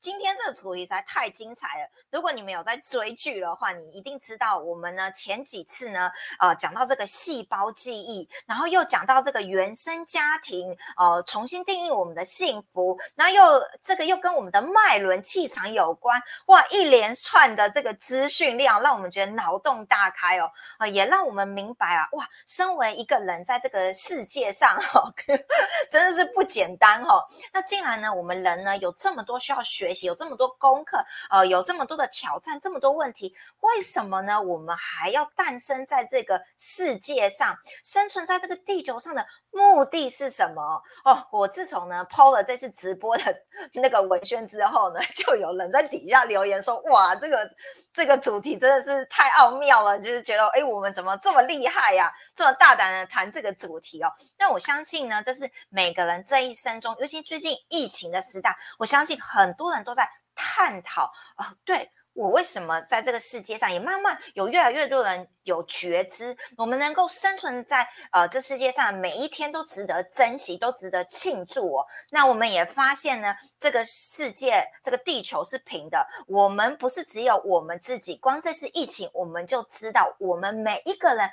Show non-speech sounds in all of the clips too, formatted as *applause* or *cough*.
今天这个主题实在太精彩了。如果你们有在追剧的话，你一定知道我们呢前几次呢，呃，讲到这个细胞记忆，然后又讲到这个原生家庭，呃，重新定义我们的幸福，然后又这个又跟我们的脉轮气场有关，哇，一连串的这个资讯量，让我们觉得脑洞大开哦，呃，也让我们明白啊，哇，身为一个人在这个世界上哈，*laughs* 真的是不简单哈。那既然呢，我们人呢有这么多需要学。学习有这么多功课，呃，有这么多的挑战，这么多问题，为什么呢？我们还要诞生在这个世界上，生存在这个地球上的目的是什么？哦，我自从呢抛了这次直播的 *laughs* 那个文宣之后呢，*laughs* 就有人在底下留言说：“哇，这个这个主题真的是太奥妙了，就是觉得哎，我们怎么这么厉害呀？这么大胆的谈这个主题哦。”那我相信呢，这是每个人这一生中，尤其最近疫情的时代，我相信很多人。都在探讨啊，对我为什么在这个世界上，也慢慢有越来越多人有觉知，我们能够生存在呃这世界上，每一天都值得珍惜，都值得庆祝哦。那我们也发现呢，这个世界，这个地球是平的，我们不是只有我们自己，光这次疫情，我们就知道我们每一个人。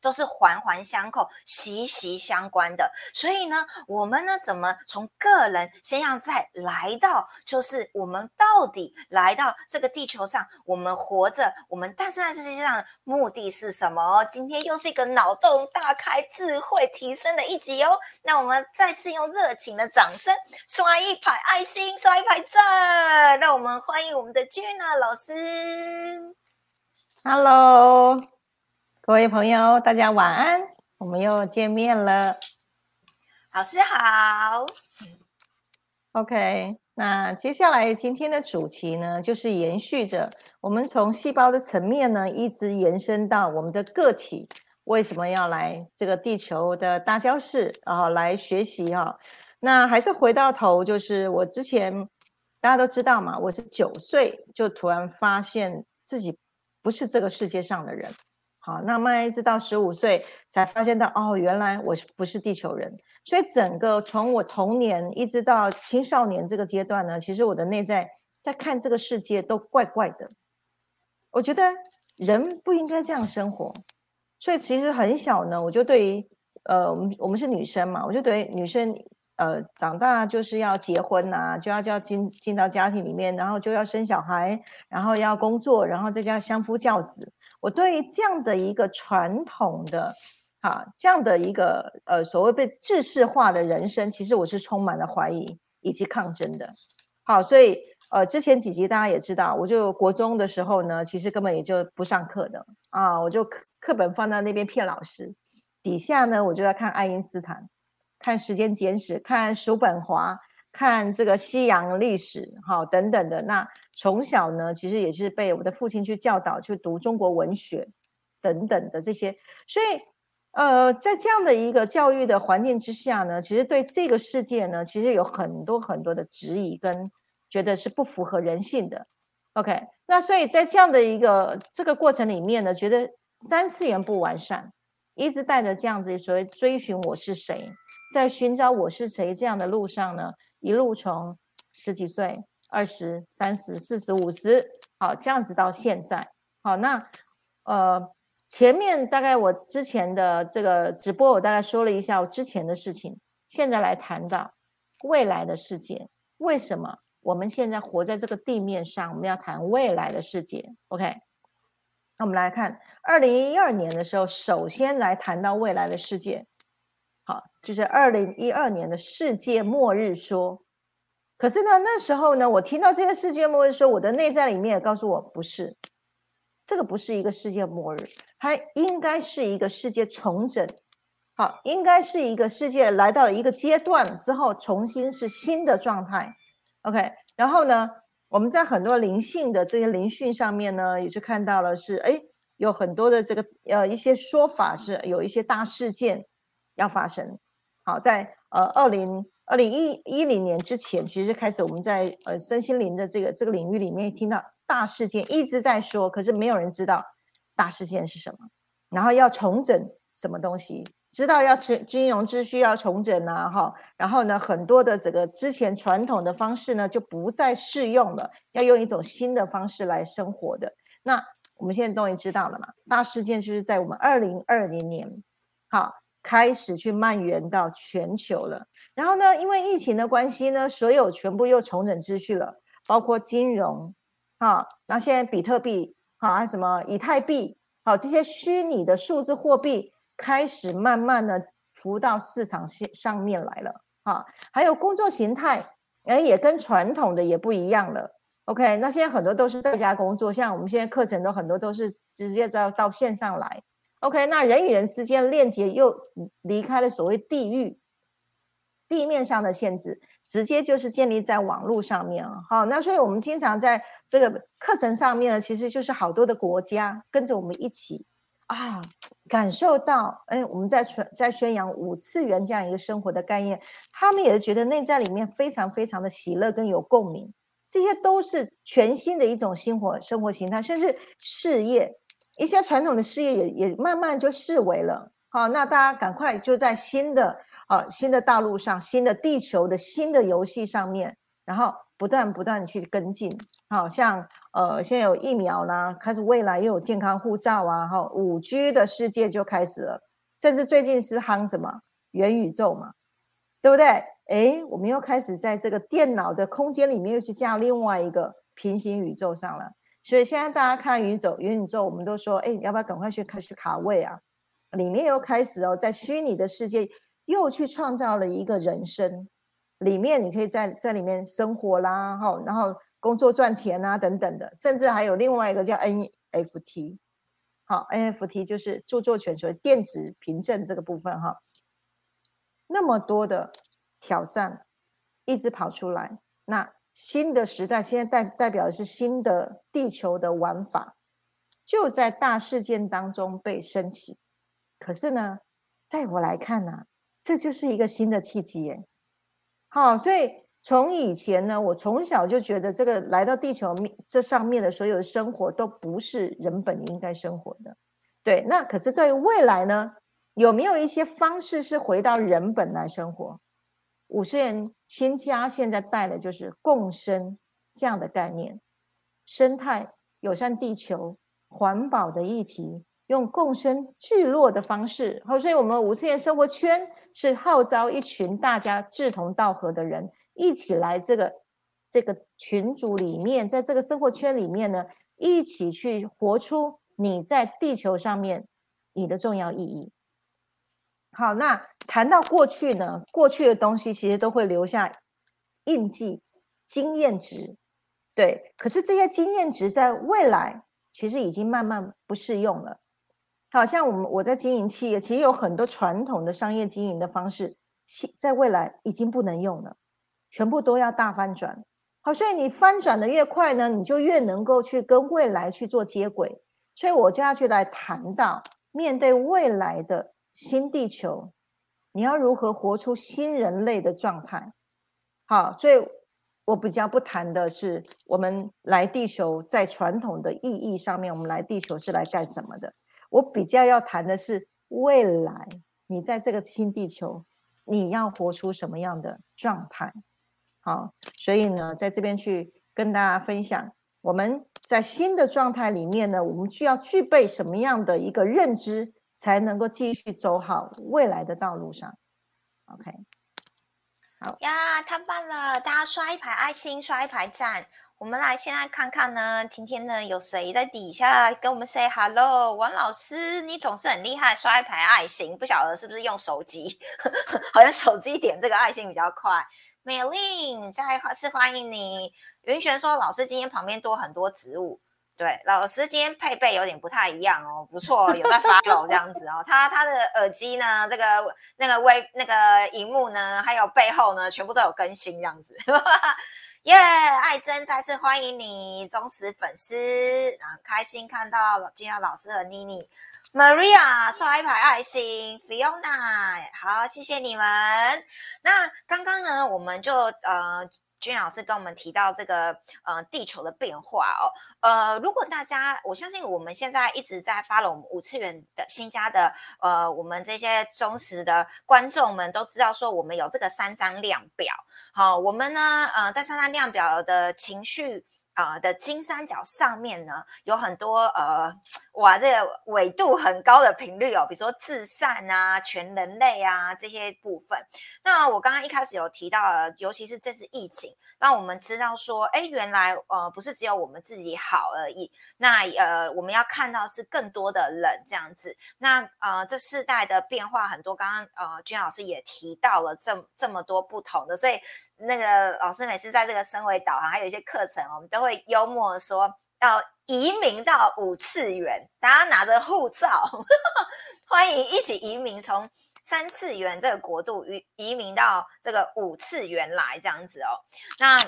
都是环环相扣、息息相关的，所以呢，我们呢怎么从个人先要再来到，就是我们到底来到这个地球上，我们活着，我们诞生在这世界上目的是什么？今天又是一个脑洞大开、智慧提升的一集哦。那我们再次用热情的掌声刷一排爱心，刷一排赞，让我们欢迎我们的 Juna 老师。Hello。各位朋友，大家晚安，我们又见面了。老师好。OK，那接下来今天的主题呢，就是延续着我们从细胞的层面呢，一直延伸到我们的个体为什么要来这个地球的大教室啊，来学习哈。那还是回到头，就是我之前大家都知道嘛，我是九岁就突然发现自己不是这个世界上的人。好，那慢慢一直到十五岁才发现到哦，原来我不是地球人。所以整个从我童年一直到青少年这个阶段呢，其实我的内在在看这个世界都怪怪的。我觉得人不应该这样生活。所以其实很小呢，我就对于呃，我们我们是女生嘛，我就对女生呃长大就是要结婚呐，就要就要进进到家庭里面，然后就要生小孩，然后要工作，然后再加相夫教子。我对于这样的一个传统的，哈，这样的一个呃所谓被制式化的人生，其实我是充满了怀疑以及抗争的。好，所以呃之前几集大家也知道，我就国中的时候呢，其实根本也就不上课的啊，我就课本放在那边骗老师，底下呢我就要看爱因斯坦，看时间简史，看叔本华。看这个西洋历史，哈等等的。那从小呢，其实也是被我的父亲去教导，去读中国文学等等的这些。所以，呃，在这样的一个教育的环境之下呢，其实对这个世界呢，其实有很多很多的质疑，跟觉得是不符合人性的。OK，那所以在这样的一个这个过程里面呢，觉得三次元不完善，一直带着这样子所谓追寻我是谁，在寻找我是谁这样的路上呢。一路从十几岁、二十三十、四十五十，好这样子到现在，好那呃前面大概我之前的这个直播，我大概说了一下我之前的事情，现在来谈到未来的世界，为什么我们现在活在这个地面上？我们要谈未来的世界，OK？那我们来看二零一二年的时候，首先来谈到未来的世界。好，就是二零一二年的世界末日说。可是呢，那时候呢，我听到这个世界末日说，我的内在里面也告诉我，不是这个，不是一个世界末日，它应该是一个世界重整。好，应该是一个世界来到了一个阶段之后，重新是新的状态。OK，然后呢，我们在很多灵性的这些灵讯上面呢，也是看到了是，哎，有很多的这个呃一些说法是有一些大事件。要发生，好，在呃二零二零一一零年之前，其实开始我们在呃身心灵的这个这个领域里面听到大事件一直在说，可是没有人知道大事件是什么，然后要重整什么东西，知道要金金融秩序要重整啊，哈，然后呢，很多的这个之前传统的方式呢就不再适用了，要用一种新的方式来生活的。那我们现在终于知道了嘛？大事件就是在我们二零二零年，好开始去蔓延到全球了。然后呢，因为疫情的关系呢，所有全部又重整秩序了，包括金融，好，那现在比特币，好，还什么以太币，好，这些虚拟的数字货币。开始慢慢的浮到市场线上面来了，哈，还有工作形态，哎，也跟传统的也不一样了。OK，那现在很多都是在家工作，像我们现在课程都很多都是直接到到线上来。OK，那人与人之间链接又离开了所谓地域地面上的限制，直接就是建立在网络上面了。好，那所以我们经常在这个课程上面呢，其实就是好多的国家跟着我们一起。啊，感受到，哎，我们在传在宣扬五次元这样一个生活的概念，他们也是觉得内在里面非常非常的喜乐跟有共鸣，这些都是全新的一种生活生活形态，甚至事业一些传统的事业也也慢慢就视为了。好，那大家赶快就在新的啊新的大陆上，新的地球的新的游戏上面，然后。不断不断去跟进，好像呃，现在有疫苗呢，开始未来又有健康护照啊，哈，五 G 的世界就开始了，甚至最近是夯什么元宇宙嘛，对不对？哎，我们又开始在这个电脑的空间里面又去加另外一个平行宇宙上了，所以现在大家看云走，云宇宙，我们都说，哎，要不要赶快去开始卡位啊？里面又开始哦，在虚拟的世界又去创造了一个人生。里面你可以在在里面生活啦，哈，然后工作赚钱啊，等等的，甚至还有另外一个叫 NFT，好，NFT 就是著作权所谓电子凭证这个部分哈，那么多的挑战一直跑出来，那新的时代现在代代表的是新的地球的玩法，就在大事件当中被升起，可是呢，在我来看呢，这就是一个新的契机耶。好，所以从以前呢，我从小就觉得这个来到地球面这上面的所有的生活都不是人本应该生活的。对，那可是对于未来呢，有没有一些方式是回到人本来生活？五十元新家现在带的就是共生这样的概念，生态友善地球、环保的议题，用共生聚落的方式。好，所以我们五十元生活圈。是号召一群大家志同道合的人一起来这个这个群组里面，在这个生活圈里面呢，一起去活出你在地球上面你的重要意义。好，那谈到过去呢，过去的东西其实都会留下印记、经验值，对。可是这些经验值在未来其实已经慢慢不适用了。好像我们我在经营企业，其实有很多传统的商业经营的方式，在未来已经不能用了，全部都要大翻转。好，所以你翻转的越快呢，你就越能够去跟未来去做接轨。所以我就要去来谈到面对未来的新地球，你要如何活出新人类的状态。好，所以我比较不谈的是我们来地球在传统的意义上面，我们来地球是来干什么的。我比较要谈的是未来，你在这个新地球，你要活出什么样的状态？好，所以呢，在这边去跟大家分享，我们在新的状态里面呢，我们需要具备什么样的一个认知，才能够继续走好未来的道路上？OK，好呀，太棒了！大家刷一排爱心，刷一排赞。我们来先来看看呢，今天呢有谁在底下跟我们 say hello？王老师，你总是很厉害，刷一排爱心，不晓得是不是用手机？*laughs* 好像手机点这个爱心比较快。美丽，再次欢迎你。云璇说，老师今天旁边多很多植物。对，老师今天配备有点不太一样哦，不错，有在发抖这样子哦。他他的耳机呢，这个那个微那个荧幕呢，还有背后呢，全部都有更新这样子。耶，爱珍再次欢迎你，忠实粉丝，很开心看到今天老师和妮妮，Maria 刷一排爱心，Fiona 好，谢谢你们。那刚刚呢，我们就呃君老师跟我们提到这个呃地球的变化哦，呃，如果大家我相信我们现在一直在发了我们五次元的新家的呃，我们这些忠实的观众们都知道说我们有这个三张量表，好，我们呢呃在三张量表的情绪。啊的金三角上面呢，有很多呃，哇，这个纬度很高的频率哦，比如说至善啊、全人类啊这些部分。那我刚刚一开始有提到，尤其是这次疫情，让我们知道说，哎，原来呃不是只有我们自己好而已。那呃，我们要看到是更多的人这样子。那呃，这世代的变化很多，刚刚呃君老师也提到了这这么多不同的，所以。那个老师每次在这个升维导航还有一些课程，我们都会幽默说要移民到五次元，大家拿着护照，*laughs* 欢迎一起移民，从三次元这个国度移移民到这个五次元来这样子哦。那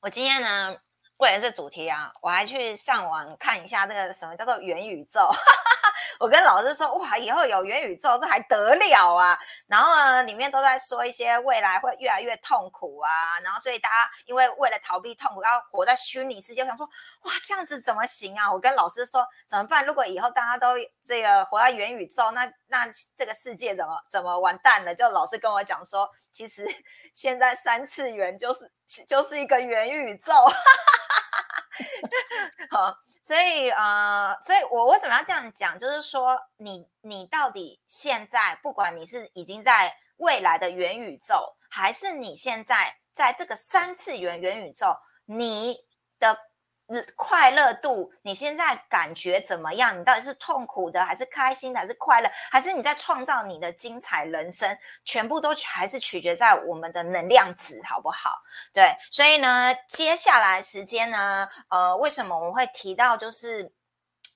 我今天呢，为了这主题啊，我还去上网看一下那个什么叫做元宇宙。*laughs* 我跟老师说，哇，以后有元宇宙，这还得了啊！然后呢，里面都在说一些未来会越来越痛苦啊，然后所以大家因为为了逃避痛苦，要活在虚拟世界，我想说，哇，这样子怎么行啊？我跟老师说怎么办？如果以后大家都这个活在元宇宙，那那这个世界怎么怎么完蛋了？就老师跟我讲说，其实 *laughs* 现在三次元就是就是一个元宇宙，*laughs* 好。所以，呃，所以我为什么要这样讲？就是说，你你到底现在，不管你是已经在未来的元宇宙，还是你现在在这个三次元元宇宙，你的。快乐度，你现在感觉怎么样？你到底是痛苦的，还是开心的，还是快乐，还是你在创造你的精彩人生？全部都还是取决在我们的能量值，好不好？对，所以呢，接下来时间呢，呃，为什么我们会提到，就是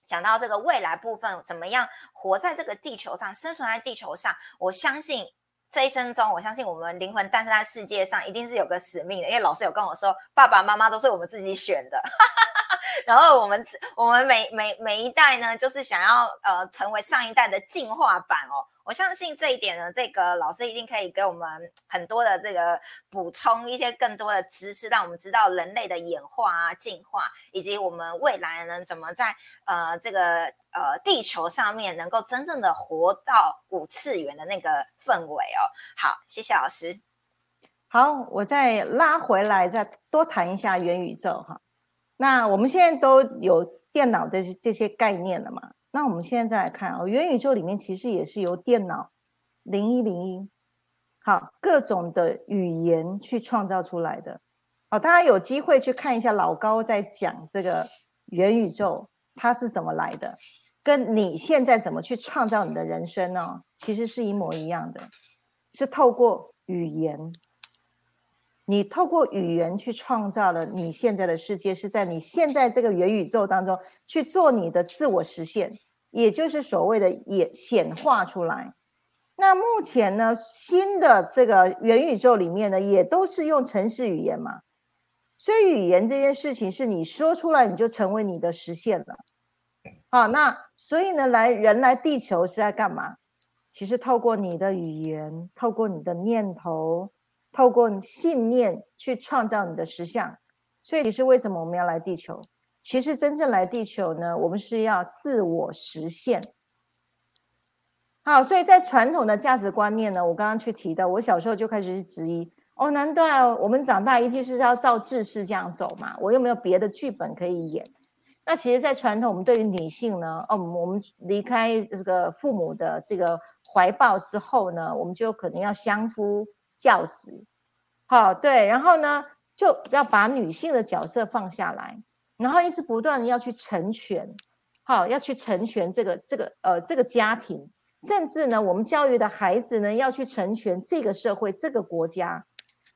讲到这个未来部分，怎么样活在这个地球上，生存在地球上？我相信这一生中，我相信我们灵魂诞生在世界上，一定是有个使命的。因为老师有跟我说，爸爸妈妈都是我们自己选的。*laughs* 然后我们我们每每每一代呢，就是想要呃成为上一代的进化版哦。我相信这一点呢，这个老师一定可以给我们很多的这个补充一些更多的知识，让我们知道人类的演化啊、进化，以及我们未来呢怎么在呃这个呃地球上面能够真正的活到五次元的那个氛围哦。好，谢谢老师。好，我再拉回来，再多谈一下元宇宙哈。那我们现在都有电脑的这些概念了嘛？那我们现在再来看啊，元宇宙里面其实也是由电脑零一零一，好各种的语言去创造出来的。好，大家有机会去看一下老高在讲这个元宇宙它是怎么来的，跟你现在怎么去创造你的人生呢？其实是一模一样的，是透过语言。你透过语言去创造了你现在的世界，是在你现在这个元宇宙当中去做你的自我实现，也就是所谓的也显化出来。那目前呢，新的这个元宇宙里面呢，也都是用城市语言嘛，所以语言这件事情是你说出来，你就成为你的实现了。好，那所以呢，来人来地球是在干嘛？其实透过你的语言，透过你的念头。透过你信念去创造你的实相，所以其实为什么我们要来地球？其实真正来地球呢，我们是要自我实现。好，所以在传统的价值观念呢，我刚刚去提到，我小时候就开始去质疑：哦，难道我们长大一定是要照制式这样走嘛？我又没有别的剧本可以演。那其实，在传统，我们对于女性呢，哦，我们离开这个父母的这个怀抱之后呢，我们就可能要相夫。教子，好对，然后呢，就要把女性的角色放下来，然后一直不断的要去成全，好，要去成全这个这个呃这个家庭，甚至呢，我们教育的孩子呢，要去成全这个社会这个国家。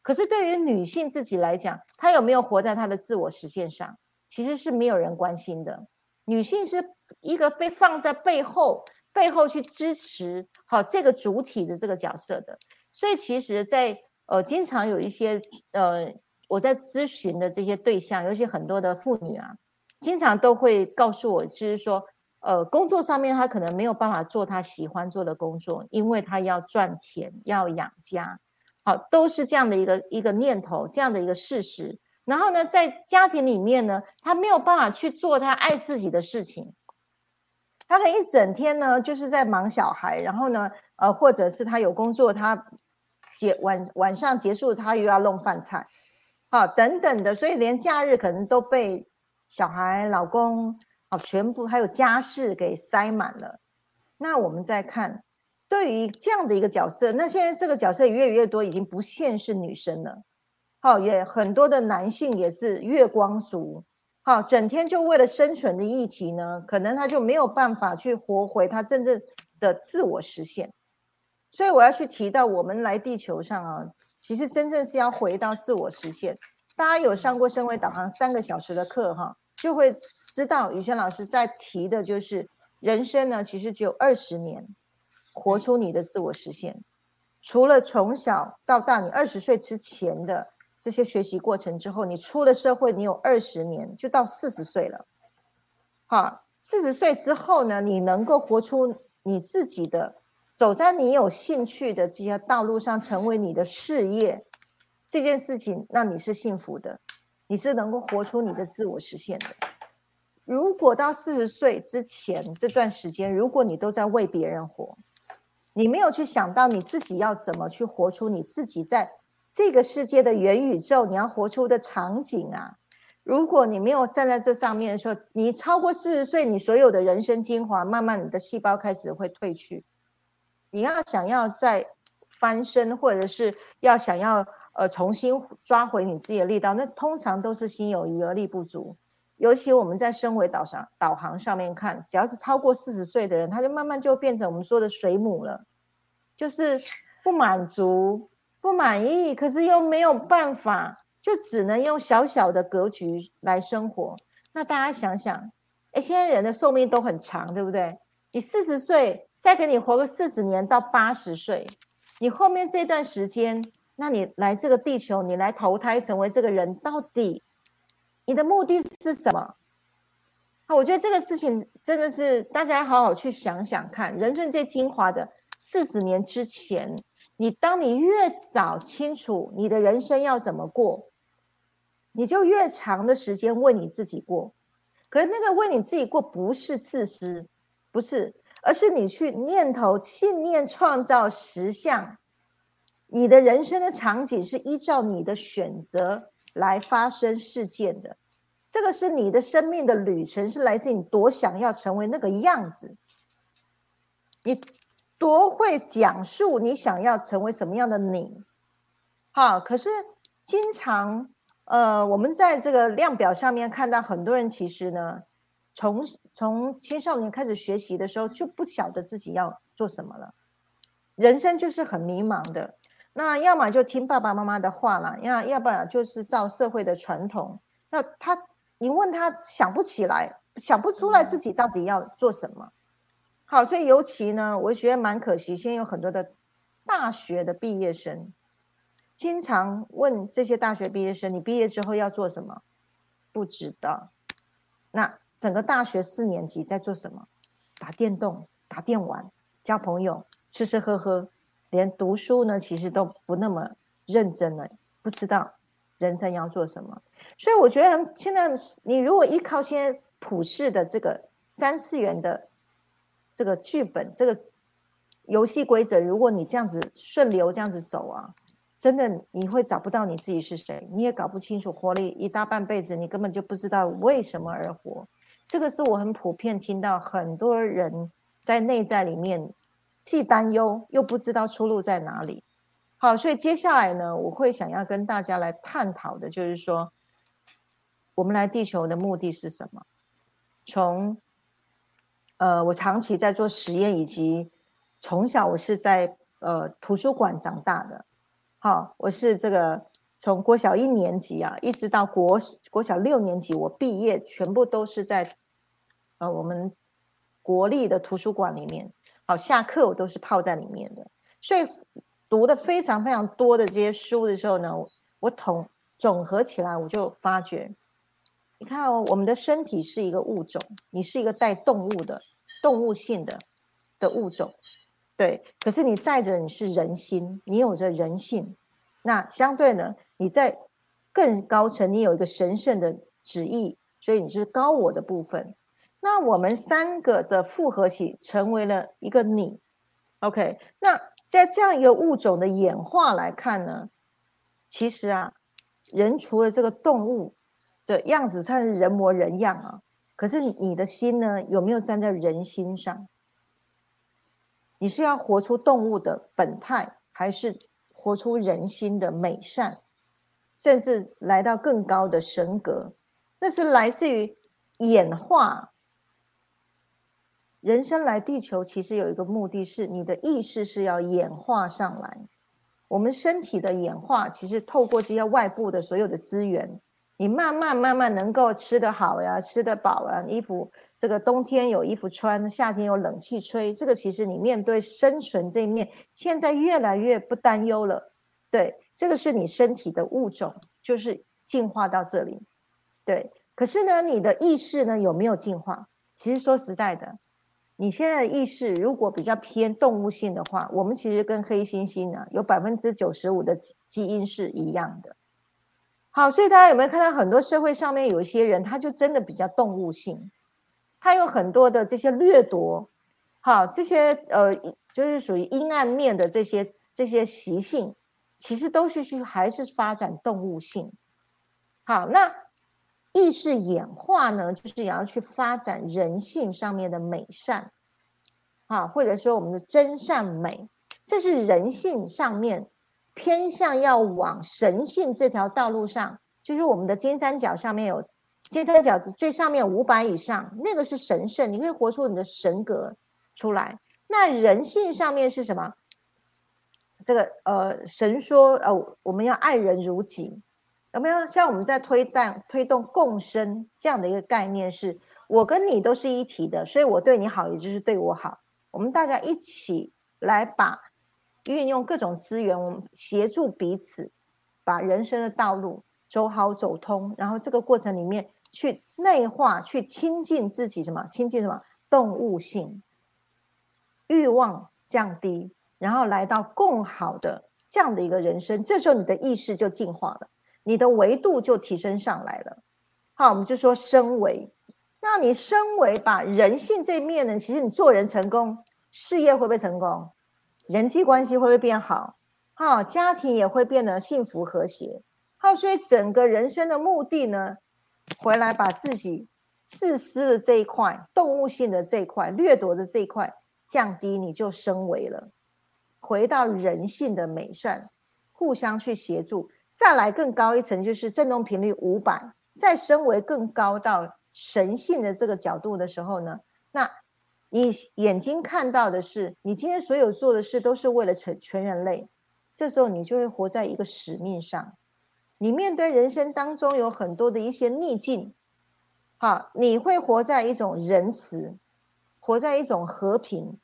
可是对于女性自己来讲，她有没有活在她的自我实现上，其实是没有人关心的。女性是一个被放在背后背后去支持好这个主体的这个角色的。所以其实，在呃，经常有一些呃，我在咨询的这些对象，尤其很多的妇女啊，经常都会告诉我，就是说，呃，工作上面她可能没有办法做她喜欢做的工作，因为她要赚钱，要养家，好，都是这样的一个一个念头，这样的一个事实。然后呢，在家庭里面呢，他没有办法去做他爱自己的事情，他可能一整天呢就是在忙小孩，然后呢，呃，或者是他有工作，他结晚晚上结束，他又要弄饭菜，好，等等的，所以连假日可能都被小孩、老公，好，全部还有家事给塞满了。那我们再看，对于这样的一个角色，那现在这个角色越来越多，已经不限是女生了。好，也很多的男性也是月光族，好，整天就为了生存的议题呢，可能他就没有办法去活回他真正的自我实现。所以我要去提到，我们来地球上啊，其实真正是要回到自我实现。大家有上过身为导航三个小时的课哈，就会知道宇轩老师在提的就是人生呢，其实只有二十年，活出你的自我实现。除了从小到大，你二十岁之前的。这些学习过程之后，你出了社会，你有二十年，就到四十岁了。好，四十岁之后呢，你能够活出你自己的，走在你有兴趣的这些道路上，成为你的事业，这件事情，那你是幸福的，你是能够活出你的自我实现的。如果到四十岁之前这段时间，如果你都在为别人活，你没有去想到你自己要怎么去活出你自己在。这个世界的元宇宙，你要活出的场景啊！如果你没有站在这上面的时候，你超过四十岁，你所有的人生精华，慢慢你的细胞开始会褪去。你要想要再翻身，或者是要想要呃重新抓回你自己的力道，那通常都是心有余而力不足。尤其我们在升维导上导航上面看，只要是超过四十岁的人，他就慢慢就变成我们说的水母了，就是不满足。不满意，可是又没有办法，就只能用小小的格局来生活。那大家想想，哎，现在人的寿命都很长，对不对？你四十岁，再给你活个四十年到八十岁，你后面这段时间，那你来这个地球，你来投胎成为这个人，到底你的目的是什么？好，我觉得这个事情真的是大家要好好去想想看，人生最精华的四十年之前。你当你越早清楚你的人生要怎么过，你就越长的时间为你自己过。可是那个为你自己过不是自私，不是，而是你去念头、信念创造实相。你的人生的场景是依照你的选择来发生事件的。这个是你的生命的旅程，是来自你多想要成为那个样子。你。多会讲述你想要成为什么样的你，好，可是经常，呃，我们在这个量表上面看到很多人其实呢，从从青少年开始学习的时候就不晓得自己要做什么了，人生就是很迷茫的。那要么就听爸爸妈妈的话了，要要不然就是照社会的传统。那他，你问他想不起来，想不出来自己到底要做什么。好，所以尤其呢，我觉得蛮可惜。现在有很多的大学的毕业生，经常问这些大学毕业生：“你毕业之后要做什么？”不知道。那整个大学四年级在做什么？打电动、打电玩、交朋友、吃吃喝喝，连读书呢，其实都不那么认真了。不知道人生要做什么。所以我觉得现在你如果依靠现在普世的这个三次元的。这个剧本，这个游戏规则，如果你这样子顺流这样子走啊，真的你会找不到你自己是谁，你也搞不清楚，活了一大半辈子，你根本就不知道为什么而活。这个是我很普遍听到很多人在内在里面既担忧又不知道出路在哪里。好，所以接下来呢，我会想要跟大家来探讨的，就是说，我们来地球的目的是什么？从呃，我长期在做实验，以及从小我是在呃图书馆长大的。好，我是这个从国小一年级啊，一直到国国小六年级，我毕业全部都是在呃我们国立的图书馆里面。好，下课我都是泡在里面的，所以读的非常非常多的这些书的时候呢，我统总合起来，我就发觉，你看哦，我们的身体是一个物种，你是一个带动物的。动物性的的物种，对，可是你带着你是人心，你有着人性，那相对呢，你在更高层，你有一个神圣的旨意，所以你是高我的部分。那我们三个的复合体成为了一个你，OK？那在这样一个物种的演化来看呢，其实啊，人除了这个动物的样子，它是人模人样啊，可是你的心呢，有没有站在人心上？你是要活出动物的本态，还是活出人心的美善，甚至来到更高的神格？那是来自于演化。人生来地球，其实有一个目的是，你的意识是要演化上来。我们身体的演化，其实透过这些外部的所有的资源，你慢慢慢慢能够吃得好呀，吃得饱啊，衣服这个冬天有衣服穿，夏天有冷气吹，这个其实你面对生存这一面，现在越来越不担忧了。对，这个是你身体的物种，就是进化到这里。对，可是呢，你的意识呢有没有进化？其实说实在的。你现在的意识如果比较偏动物性的话，我们其实跟黑猩猩呢有百分之九十五的基因是一样的。好，所以大家有没有看到很多社会上面有一些人，他就真的比较动物性，他有很多的这些掠夺，好，这些呃就是属于阴暗面的这些这些习性，其实都是去还是发展动物性。好，那。意识演化呢，就是也要去发展人性上面的美善，啊，或者说我们的真善美，这是人性上面偏向要往神性这条道路上，就是我们的金三角上面有金三角最上面五百以上，那个是神圣，你可以活出你的神格出来。那人性上面是什么？这个呃，神说呃，我们要爱人如己。有没有像我们在推动推动共生这样的一个概念？是我跟你都是一体的，所以我对你好，也就是对我好。我们大家一起来把运用各种资源，我们协助彼此，把人生的道路走好走通。然后这个过程里面去内化，去亲近自己，什么亲近什么动物性欲望降低，然后来到更好的这样的一个人生。这时候你的意识就进化了。你的维度就提升上来了，好，我们就说升维。那你升维，把人性这面呢？其实你做人成功，事业会不会成功？人际关系会不会变好？好，家庭也会变得幸福和谐。好，所以整个人生的目的呢，回来把自己自私的这一块、动物性的这一块、掠夺的这一块降低，你就升维了，回到人性的美善，互相去协助。再来更高一层，就是振动频率五百，再升为更高到神性的这个角度的时候呢，那你眼睛看到的是，你今天所有做的事都是为了成全人类，这时候你就会活在一个使命上。你面对人生当中有很多的一些逆境，好，你会活在一种仁慈，活在一种和平，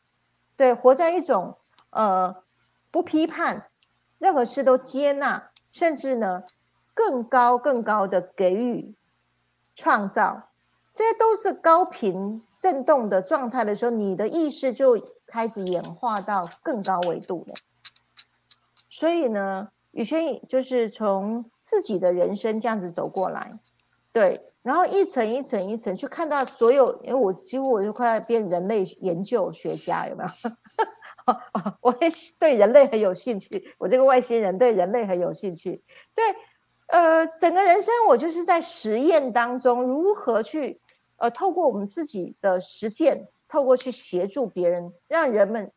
对，活在一种呃不批判，任何事都接纳。甚至呢，更高更高的给予、创造，这些都是高频振动的状态的时候，你的意识就开始演化到更高维度了。所以呢，宇轩就是从自己的人生这样子走过来，对，然后一层一层一层去看到所有，因为我几乎我就快要变人类研究学家，有没有？*laughs* 我也对人类很有兴趣，我这个外星人对人类很有兴趣。对，呃，整个人生我就是在实验当中，如何去呃，透过我们自己的实践，透过去协助别人，让人们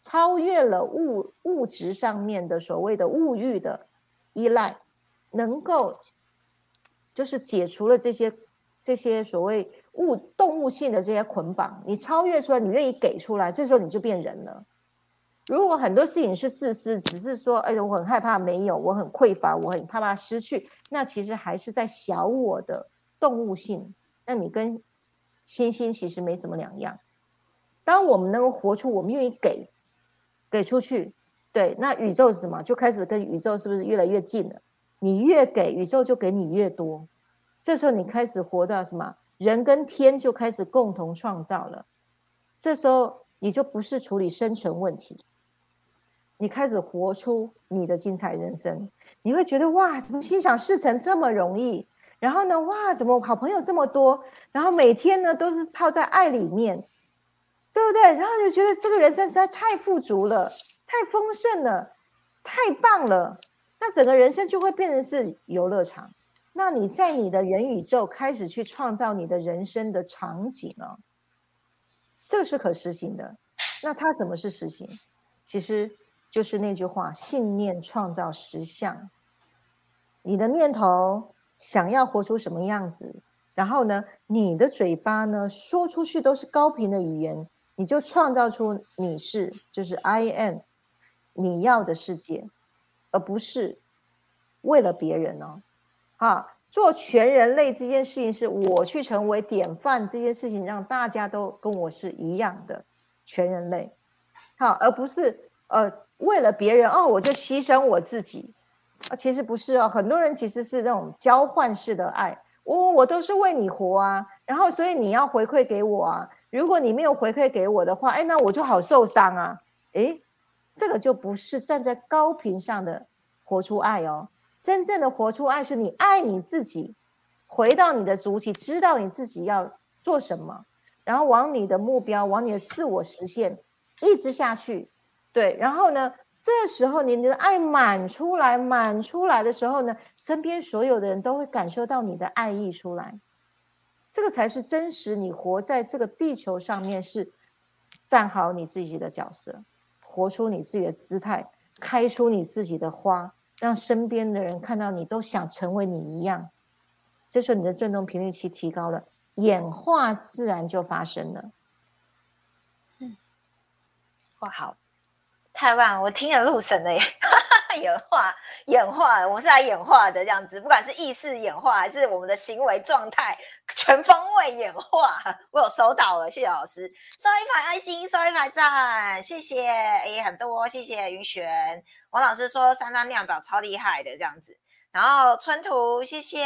超越了物物质上面的所谓的物欲的依赖，能够就是解除了这些这些所谓。物动物性的这些捆绑，你超越出来，你愿意给出来，这时候你就变人了。如果很多事情是自私，只是说，哎，我很害怕没有，我很匮乏，我很怕怕失去，那其实还是在小我的动物性。那你跟猩猩其实没什么两样。当我们能够活出，我们愿意给，给出去，对，那宇宙是什么？就开始跟宇宙是不是越来越近了？你越给，宇宙就给你越多。这时候你开始活到什么？人跟天就开始共同创造了，这时候你就不是处理生存问题，你开始活出你的精彩人生，你会觉得哇，怎么心想事成这么容易？然后呢，哇，怎么好朋友这么多？然后每天呢都是泡在爱里面，对不对？然后就觉得这个人生实在太富足了，太丰盛了，太棒了。那整个人生就会变成是游乐场。那你在你的元宇宙开始去创造你的人生的场景呢？这个是可实行的。那它怎么是实行？其实就是那句话：信念创造实相。你的念头想要活出什么样子，然后呢，你的嘴巴呢说出去都是高频的语言，你就创造出你是就是 I am 你要的世界，而不是为了别人哦。啊，做全人类这件事情是我去成为典范，这件事情让大家都跟我是一样的全人类，好，而不是呃为了别人哦，我就牺牲我自己啊，其实不是哦，很多人其实是那种交换式的爱，我我都是为你活啊，然后所以你要回馈给我啊，如果你没有回馈给我的话，哎，那我就好受伤啊，哎，这个就不是站在高频上的活出爱哦。真正的活出爱，是你爱你自己，回到你的主体，知道你自己要做什么，然后往你的目标，往你的自我实现，一直下去。对，然后呢，这时候你的爱满出来，满出来的时候呢，身边所有的人都会感受到你的爱意出来。这个才是真实，你活在这个地球上面是站好你自己的角色，活出你自己的姿态，开出你自己的花。让身边的人看到你都想成为你一样，这时候你的振动频率期提高了，演化自然就发生了。嗯，哇，好，太棒！我听了入神了耶，演化，演化，我们是来演化的这样子，不管是意识演化还是我们的行为状态，全方位演化。我有收到了，谢谢老师，收一排爱心，收一排赞，谢谢，哎，很多，谢谢云璇。王老师说三张量表超厉害的这样子，然后春图谢谢。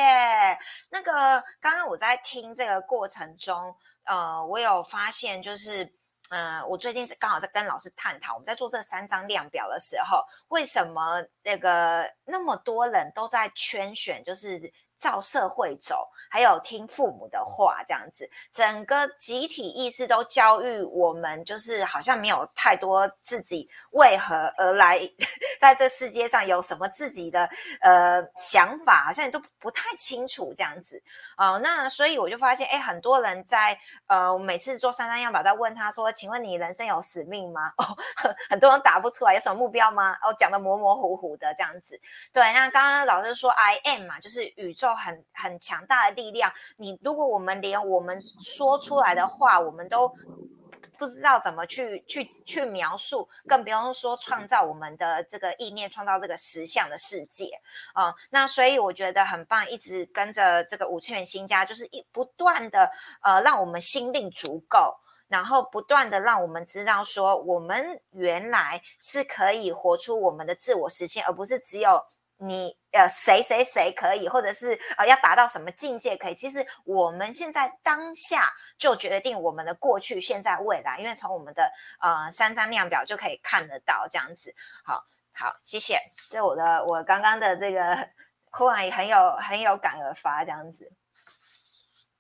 那个刚刚我在听这个过程中，呃，我有发现就是，嗯，我最近是刚好在跟老师探讨，我们在做这三张量表的时候，为什么那个那么多人都在圈选，就是。照社会走，还有听父母的话，这样子，整个集体意识都教育我们，就是好像没有太多自己为何而来，*laughs* 在这世界上有什么自己的呃想法，好像都不太清楚这样子哦。那所以我就发现，哎，很多人在呃每次做三三样宝，在问他说：“请问你人生有使命吗？”哦，*laughs* 很多人答不出来，有什么目标吗？哦，讲的模模糊糊的这样子。对，那刚刚老师说 “I am” 嘛，就是宇宙。很很强大的力量，你如果我们连我们说出来的话，我们都不知道怎么去去去描述，更不用说创造我们的这个意念，创造这个实相的世界啊。那所以我觉得很棒，一直跟着这个五千元新家，就是一不断的呃，让我们心力足够，然后不断的让我们知道说，我们原来是可以活出我们的自我实现，而不是只有。你呃，谁谁谁可以，或者是呃，要达到什么境界可以？其实我们现在当下就决定我们的过去、现在、未来，因为从我们的呃三张量表就可以看得到这样子。好好，谢谢。这我的我刚刚的这个忽然也很有很有感而发这样子。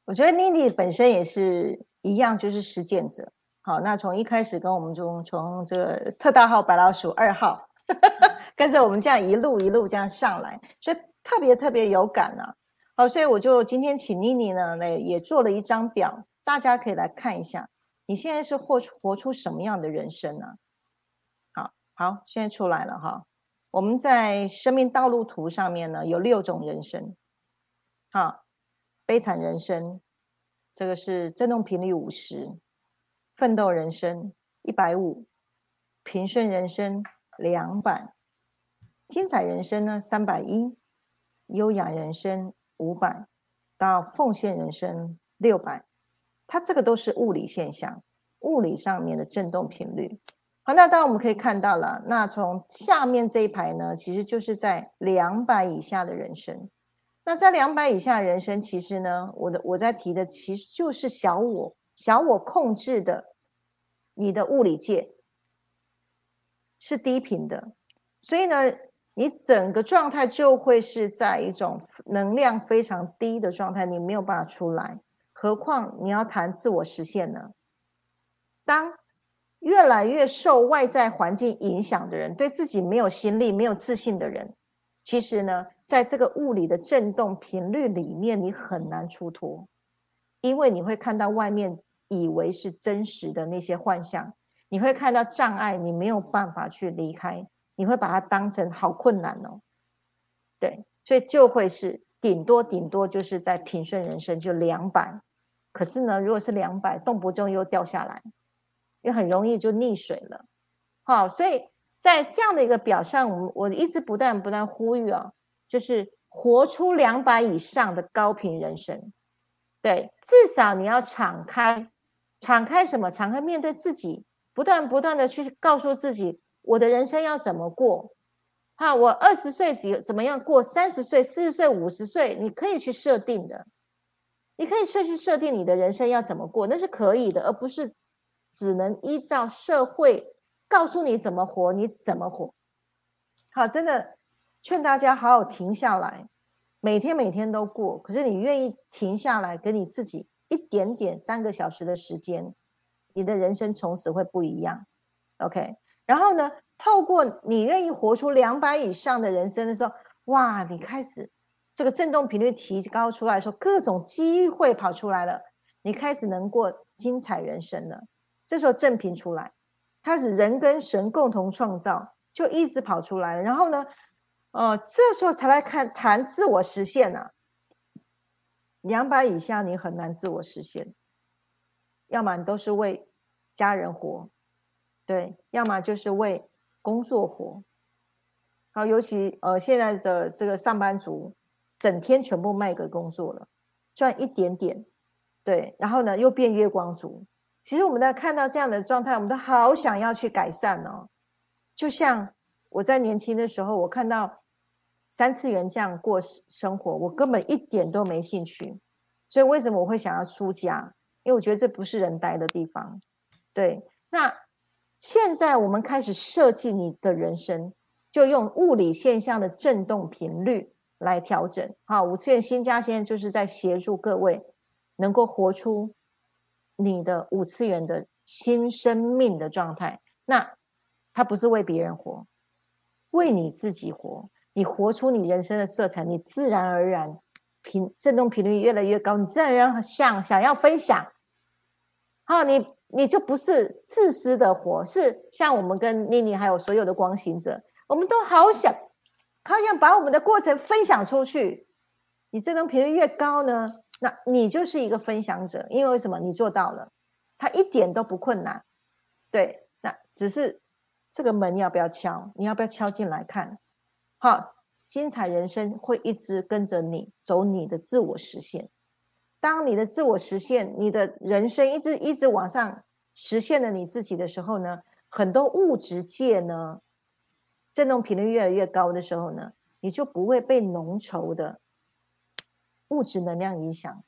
我觉得妮妮本身也是一样，就是实践者。好，那从一开始跟我们中从这个特大号白老鼠二号。*laughs* 跟着我们这样一路一路这样上来，所以特别特别有感啊！好，所以我就今天请妮妮呢来也做了一张表，大家可以来看一下，你现在是活活出什么样的人生呢？好好，现在出来了哈。我们在生命道路图上面呢有六种人生，好，悲惨人生，这个是振动频率五十，奋斗人生一百五，平顺人生。两百，精彩人生呢？三百一，优雅人生五百，到奉献人生六百，它这个都是物理现象，物理上面的振动频率。好，那当然我们可以看到了，那从下面这一排呢，其实就是在两百以下的人生。那在两百以下的人生，其实呢，我的我在提的其实就是小我，小我控制的你的物理界。是低频的，所以呢，你整个状态就会是在一种能量非常低的状态，你没有办法出来。何况你要谈自我实现呢？当越来越受外在环境影响的人，对自己没有心力、没有自信的人，其实呢，在这个物理的振动频率里面，你很难出脱，因为你会看到外面以为是真实的那些幻象。你会看到障碍，你没有办法去离开，你会把它当成好困难哦。对，所以就会是顶多顶多就是在平顺人生就两百，可是呢，如果是两百，动不动又掉下来，又很容易就溺水了。好，所以在这样的一个表上，我我一直不断不断呼吁啊，就是活出两百以上的高频人生。对，至少你要敞开，敞开什么？敞开面对自己。不断不断的去告诉自己，我的人生要怎么过？哈，我二十岁怎怎么样过？三十岁、四十岁、五十岁，你可以去设定的，你可以设去设定你的人生要怎么过，那是可以的，而不是只能依照社会告诉你怎么活，你怎么活？好，真的劝大家好好停下来，每天每天都过，可是你愿意停下来，给你自己一点点三个小时的时间。你的人生从此会不一样，OK。然后呢，透过你愿意活出两百以上的人生的时候，哇，你开始这个振动频率提高出来，说各种机会跑出来了，你开始能过精彩人生了。这时候正频出来，开始人跟神共同创造，就一直跑出来了。然后呢，哦，这时候才来看谈自我实现呢。两百以下你很难自我实现。要么你都是为家人活，对；要么就是为工作活。好，尤其呃现在的这个上班族，整天全部卖给工作了，赚一点点，对。然后呢，又变月光族。其实我们在看到这样的状态，我们都好想要去改善哦。就像我在年轻的时候，我看到三次元这样过生活，我根本一点都没兴趣。所以为什么我会想要出家？因为我觉得这不是人待的地方，对。那现在我们开始设计你的人生，就用物理现象的振动频率来调整。好，五次元新家现在就是在协助各位能够活出你的五次元的新生命的状态。那它不是为别人活，为你自己活。你活出你人生的色彩，你自然而然频振动频率越来越高，你自然而然想想要分享。好，你你就不是自私的活，是像我们跟妮妮还有所有的光行者，我们都好想，好想把我们的过程分享出去。你这种频率越高呢，那你就是一个分享者，因为为什么？你做到了，它一点都不困难。对，那只是这个门要不要敲？你要不要敲进来看？好，精彩人生会一直跟着你走，你的自我实现。当你的自我实现，你的人生一直一直往上实现了你自己的时候呢，很多物质界呢，振动频率越来越高的时候呢，你就不会被浓稠的物质能量影响，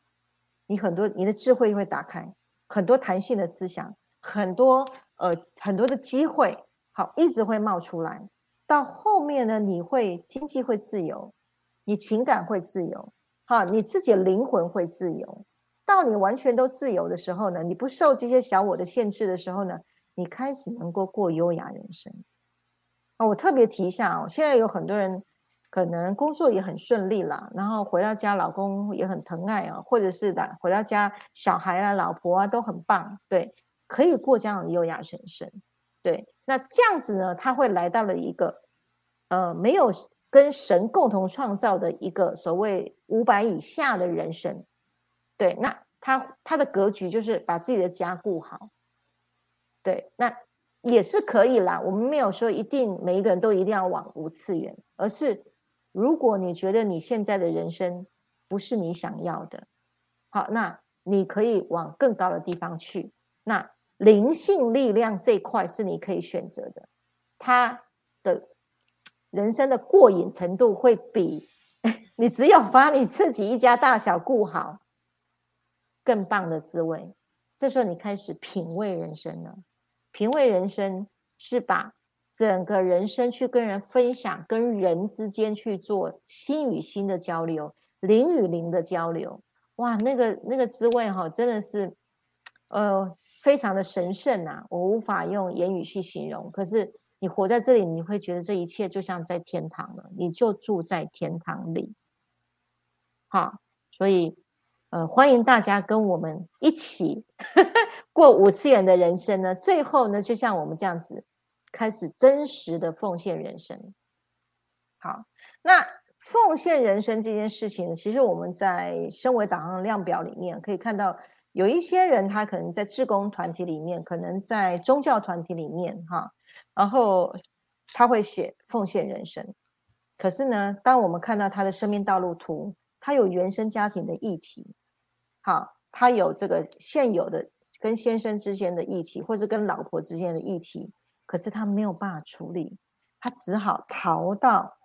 你很多你的智慧会打开，很多弹性的思想，很多呃很多的机会，好一直会冒出来。到后面呢，你会经济会自由，你情感会自由。好，你自己灵魂会自由。到你完全都自由的时候呢，你不受这些小我的限制的时候呢，你开始能够过优雅人生。啊，我特别提一下哦，现在有很多人可能工作也很顺利啦，然后回到家老公也很疼爱啊，或者是的回到家小孩啊、老婆啊都很棒，对，可以过这样的优雅人生。对，那这样子呢，他会来到了一个呃没有。跟神共同创造的一个所谓五百以下的人生，对，那他他的格局就是把自己的家顾好，对，那也是可以啦。我们没有说一定每一个人都一定要往无次元，而是如果你觉得你现在的人生不是你想要的，好，那你可以往更高的地方去。那灵性力量这块是你可以选择的，它的。人生的过瘾程度会比你只有把你自己一家大小顾好更棒的滋味。这时候你开始品味人生了。品味人生是把整个人生去跟人分享，跟人之间去做心与心的交流，灵与灵的交流，哇，那个那个滋味哈，真的是，呃，非常的神圣呐，我无法用言语去形容。可是你活在这里，你会觉得这一切就像在天堂了，你就住在天堂里。好，所以。呃，欢迎大家跟我们一起 *laughs* 过五次元的人生呢。最后呢，就像我们这样子，开始真实的奉献人生。好，那奉献人生这件事情，其实我们在身为导航量表里面可以看到，有一些人他可能在志工团体里面，可能在宗教团体里面，哈，然后他会写奉献人生。可是呢，当我们看到他的生命道路图。他有原生家庭的议题，好，他有这个现有的跟先生之间的议题，或者跟老婆之间的议题，可是他没有办法处理，他只好逃到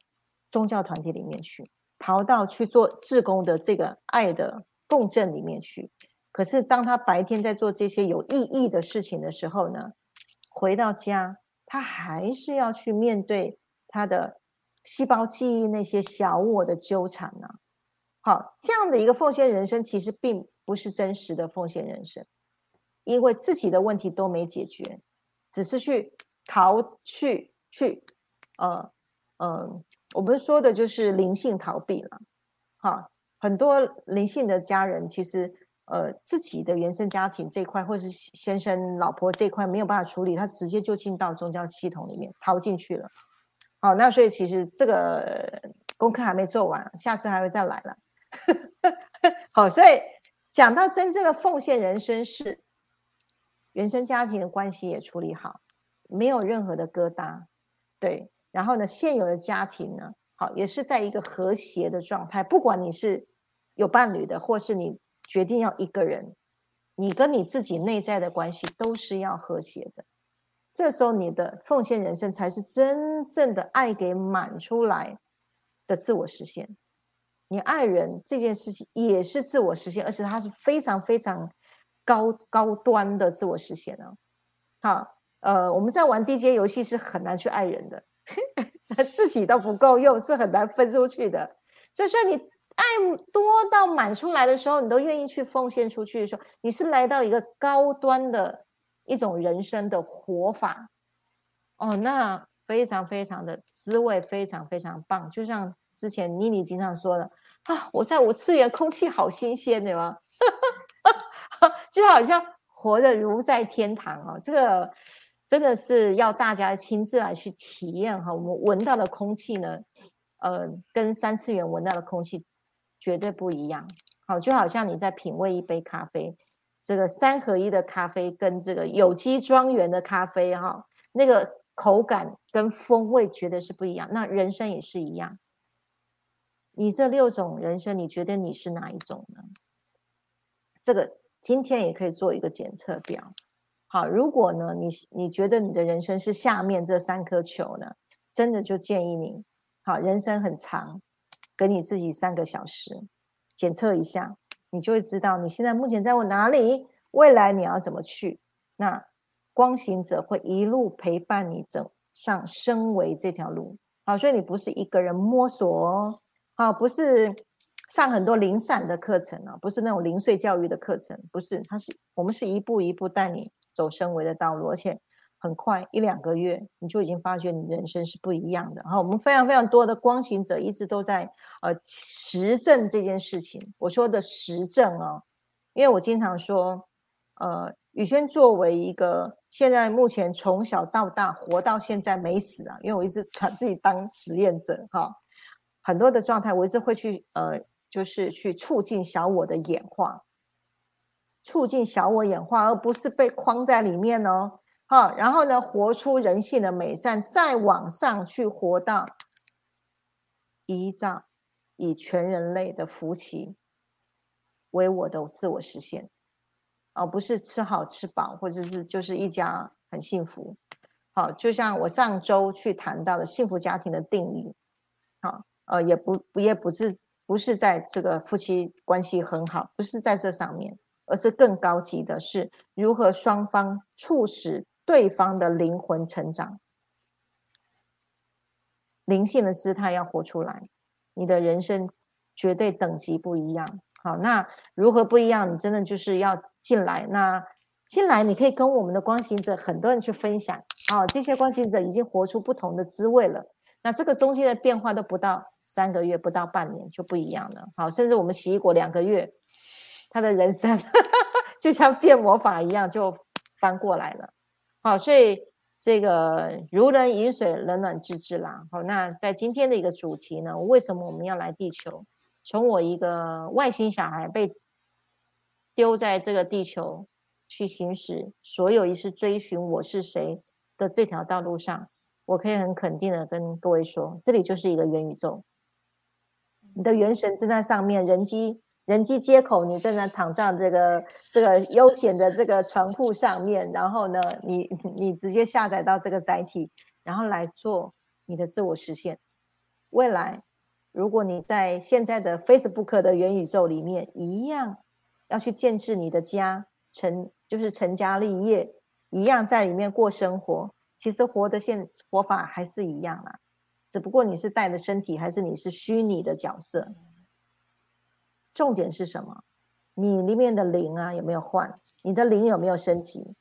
宗教团体里面去，逃到去做志工的这个爱的共振里面去。可是当他白天在做这些有意义的事情的时候呢，回到家，他还是要去面对他的细胞记忆那些小我的纠缠呢。好，这样的一个奉献人生，其实并不是真实的奉献人生，因为自己的问题都没解决，只是去逃去去，呃呃，我们说的就是灵性逃避了。哈，很多灵性的家人，其实呃自己的原生家庭这块，或是先生老婆这块没有办法处理，他直接就进到宗教系统里面逃进去了。好，那所以其实这个功课还没做完，下次还会再来了。*laughs* 好，所以讲到真正的奉献人生是原生家庭的关系也处理好，没有任何的疙瘩，对。然后呢，现有的家庭呢，好也是在一个和谐的状态。不管你是有伴侣的，或是你决定要一个人，你跟你自己内在的关系都是要和谐的。这时候你的奉献人生才是真正的爱给满出来的自我实现。你爱人这件事情也是自我实现，而且它是非常非常高高端的自我实现哦。好，呃，我们在玩 DJ 游戏是很难去爱人的，*laughs* 自己都不够用，是很难分出去的。就说你爱多到满出来的时候，你都愿意去奉献出去的时候，你是来到一个高端的一种人生的活法哦，那非常非常的滋味，非常非常棒。就像之前妮妮经常说的。啊！我在五次元，空气好新鲜，对吗？*laughs* 就好像活得如在天堂哦。这个真的是要大家亲自来去体验哈。我们闻到的空气呢，呃，跟三次元闻到的空气绝对不一样。好，就好像你在品味一杯咖啡，这个三合一的咖啡跟这个有机庄园的咖啡哈，那个口感跟风味绝对是不一样。那人生也是一样。你这六种人生，你觉得你是哪一种呢？这个今天也可以做一个检测表。好，如果呢，你你觉得你的人生是下面这三颗球呢，真的就建议你，好，人生很长，给你自己三个小时检测一下，你就会知道你现在目前在我哪里，未来你要怎么去。那光行者会一路陪伴你走上升维这条路。好，所以你不是一个人摸索哦。好，不是上很多零散的课程啊，不是那种零碎教育的课程，不是，它是我们是一步一步带你走升维的道路，而且很快一两个月你就已经发觉你人生是不一样的。哈我们非常非常多的光行者一直都在呃实证这件事情。我说的实证哦，因为我经常说，呃，宇轩作为一个现在目前从小到大活到现在没死啊，因为我一直把自己当实验者哈。很多的状态，我一直会去呃，就是去促进小我的演化，促进小我演化，而不是被框在里面哦。好，然后呢，活出人性的美善，再往上去活到依照以全人类的福气为我的自我实现，而不是吃好吃饱，或者是就是一家很幸福。好，就像我上周去谈到的幸福家庭的定义，好。呃，也不不也不是不是在这个夫妻关系很好，不是在这上面，而是更高级的是如何双方促使对方的灵魂成长。灵性的姿态要活出来，你的人生绝对等级不一样。好，那如何不一样？你真的就是要进来。那进来，你可以跟我们的光行者很多人去分享。哦，这些光行者已经活出不同的滋味了。那这个中间的变化都不到三个月，不到半年就不一样了。好，甚至我们洗衣果两个月，他的人生 *laughs* 就像变魔法一样，就翻过来了。好，所以这个如人饮水，冷暖自知啦。好，那在今天的一个主题呢，为什么我们要来地球？从我一个外星小孩被丢在这个地球去行驶所有一次追寻我是谁的这条道路上。我可以很肯定的跟各位说，这里就是一个元宇宙，你的元神正在上面，人机人机接口，你正在躺在这个这个悠闲的这个床铺上面，然后呢，你你直接下载到这个载体，然后来做你的自我实现。未来，如果你在现在的 Facebook 的元宇宙里面一样要去建制你的家，成就是成家立业，一样在里面过生活。其实活的现活法还是一样啦，只不过你是带着身体，还是你是虚拟的角色。重点是什么？你里面的灵啊有没有换？你的灵有没有升级？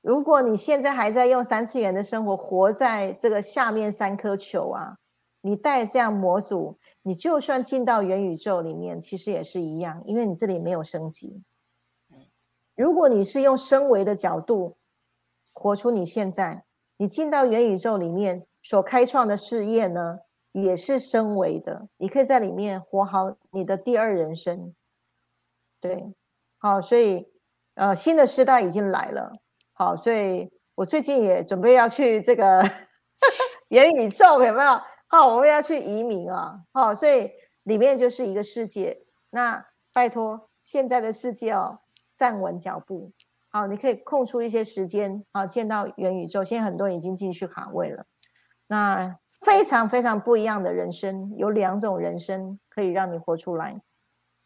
如果你现在还在用三次元的生活，活在这个下面三颗球啊，你带这样模组，你就算进到元宇宙里面，其实也是一样，因为你这里没有升级。如果你是用升维的角度活出你现在。你进到元宇宙里面所开创的事业呢，也是升维的。你可以在里面活好你的第二人生。对，好，所以呃，新的时代已经来了。好，所以我最近也准备要去这个 *laughs* 元宇宙，有没有？好，我们要去移民啊。好，所以里面就是一个世界。那拜托，现在的世界哦，站稳脚步。好，你可以空出一些时间啊，见到元宇宙。现在很多人已经进去卡位了，那非常非常不一样的人生，有两种人生可以让你活出来。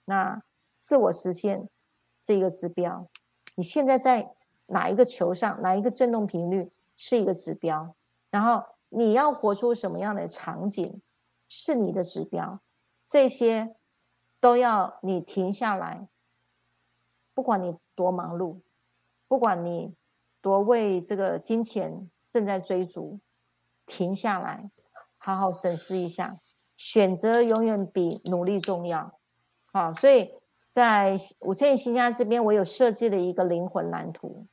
那自我实现是一个指标，你现在在哪一个球上，哪一个振动频率是一个指标，然后你要活出什么样的场景是你的指标，这些都要你停下来，不管你多忙碌。不管你多为这个金钱正在追逐，停下来，好好审视一下，选择永远比努力重要。好，所以在五千亿新家这边，我有设计了一个灵魂蓝图。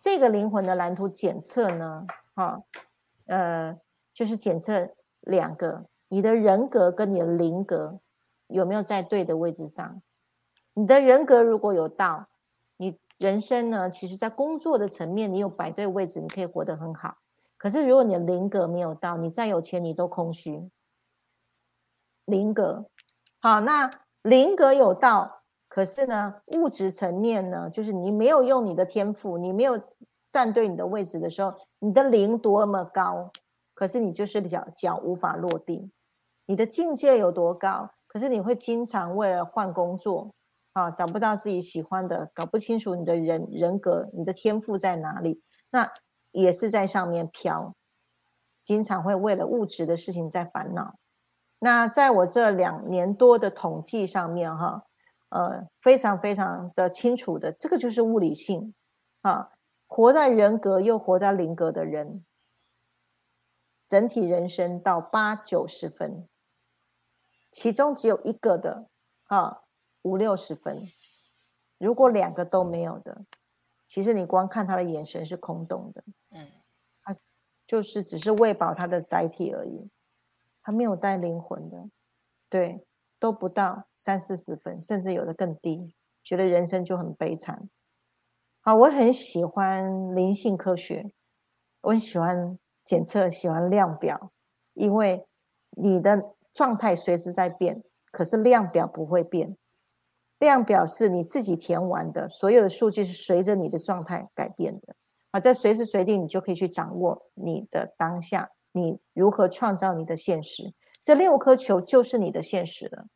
这个灵魂的蓝图检测呢，哈，呃，就是检测两个，你的人格跟你的灵格有没有在对的位置上。你的人格如果有到，你。人生呢，其实，在工作的层面，你有摆对位置，你可以活得很好。可是，如果你的灵格没有到，你再有钱，你都空虚。灵格好，那灵格有到，可是呢，物质层面呢，就是你没有用你的天赋，你没有站对你的位置的时候，你的灵多么高，可是你就是脚脚无法落地。你的境界有多高，可是你会经常为了换工作。啊，找不到自己喜欢的，搞不清楚你的人人格、你的天赋在哪里，那也是在上面飘，经常会为了物质的事情在烦恼。那在我这两年多的统计上面，哈，呃，非常非常的清楚的，这个就是物理性啊，活在人格又活在灵格的人，整体人生到八九十分，其中只有一个的，啊。五六十分，如果两个都没有的，其实你光看他的眼神是空洞的，嗯，他就是只是喂饱他的载体而已，他没有带灵魂的，对，都不到三四十分，甚至有的更低，觉得人生就很悲惨。好，我很喜欢灵性科学，我很喜欢检测，喜欢量表，因为你的状态随时在变，可是量表不会变。量表示你自己填完的，所有的数据是随着你的状态改变的。啊，在随时随地，你就可以去掌握你的当下，你如何创造你的现实。这六颗球就是你的现实了。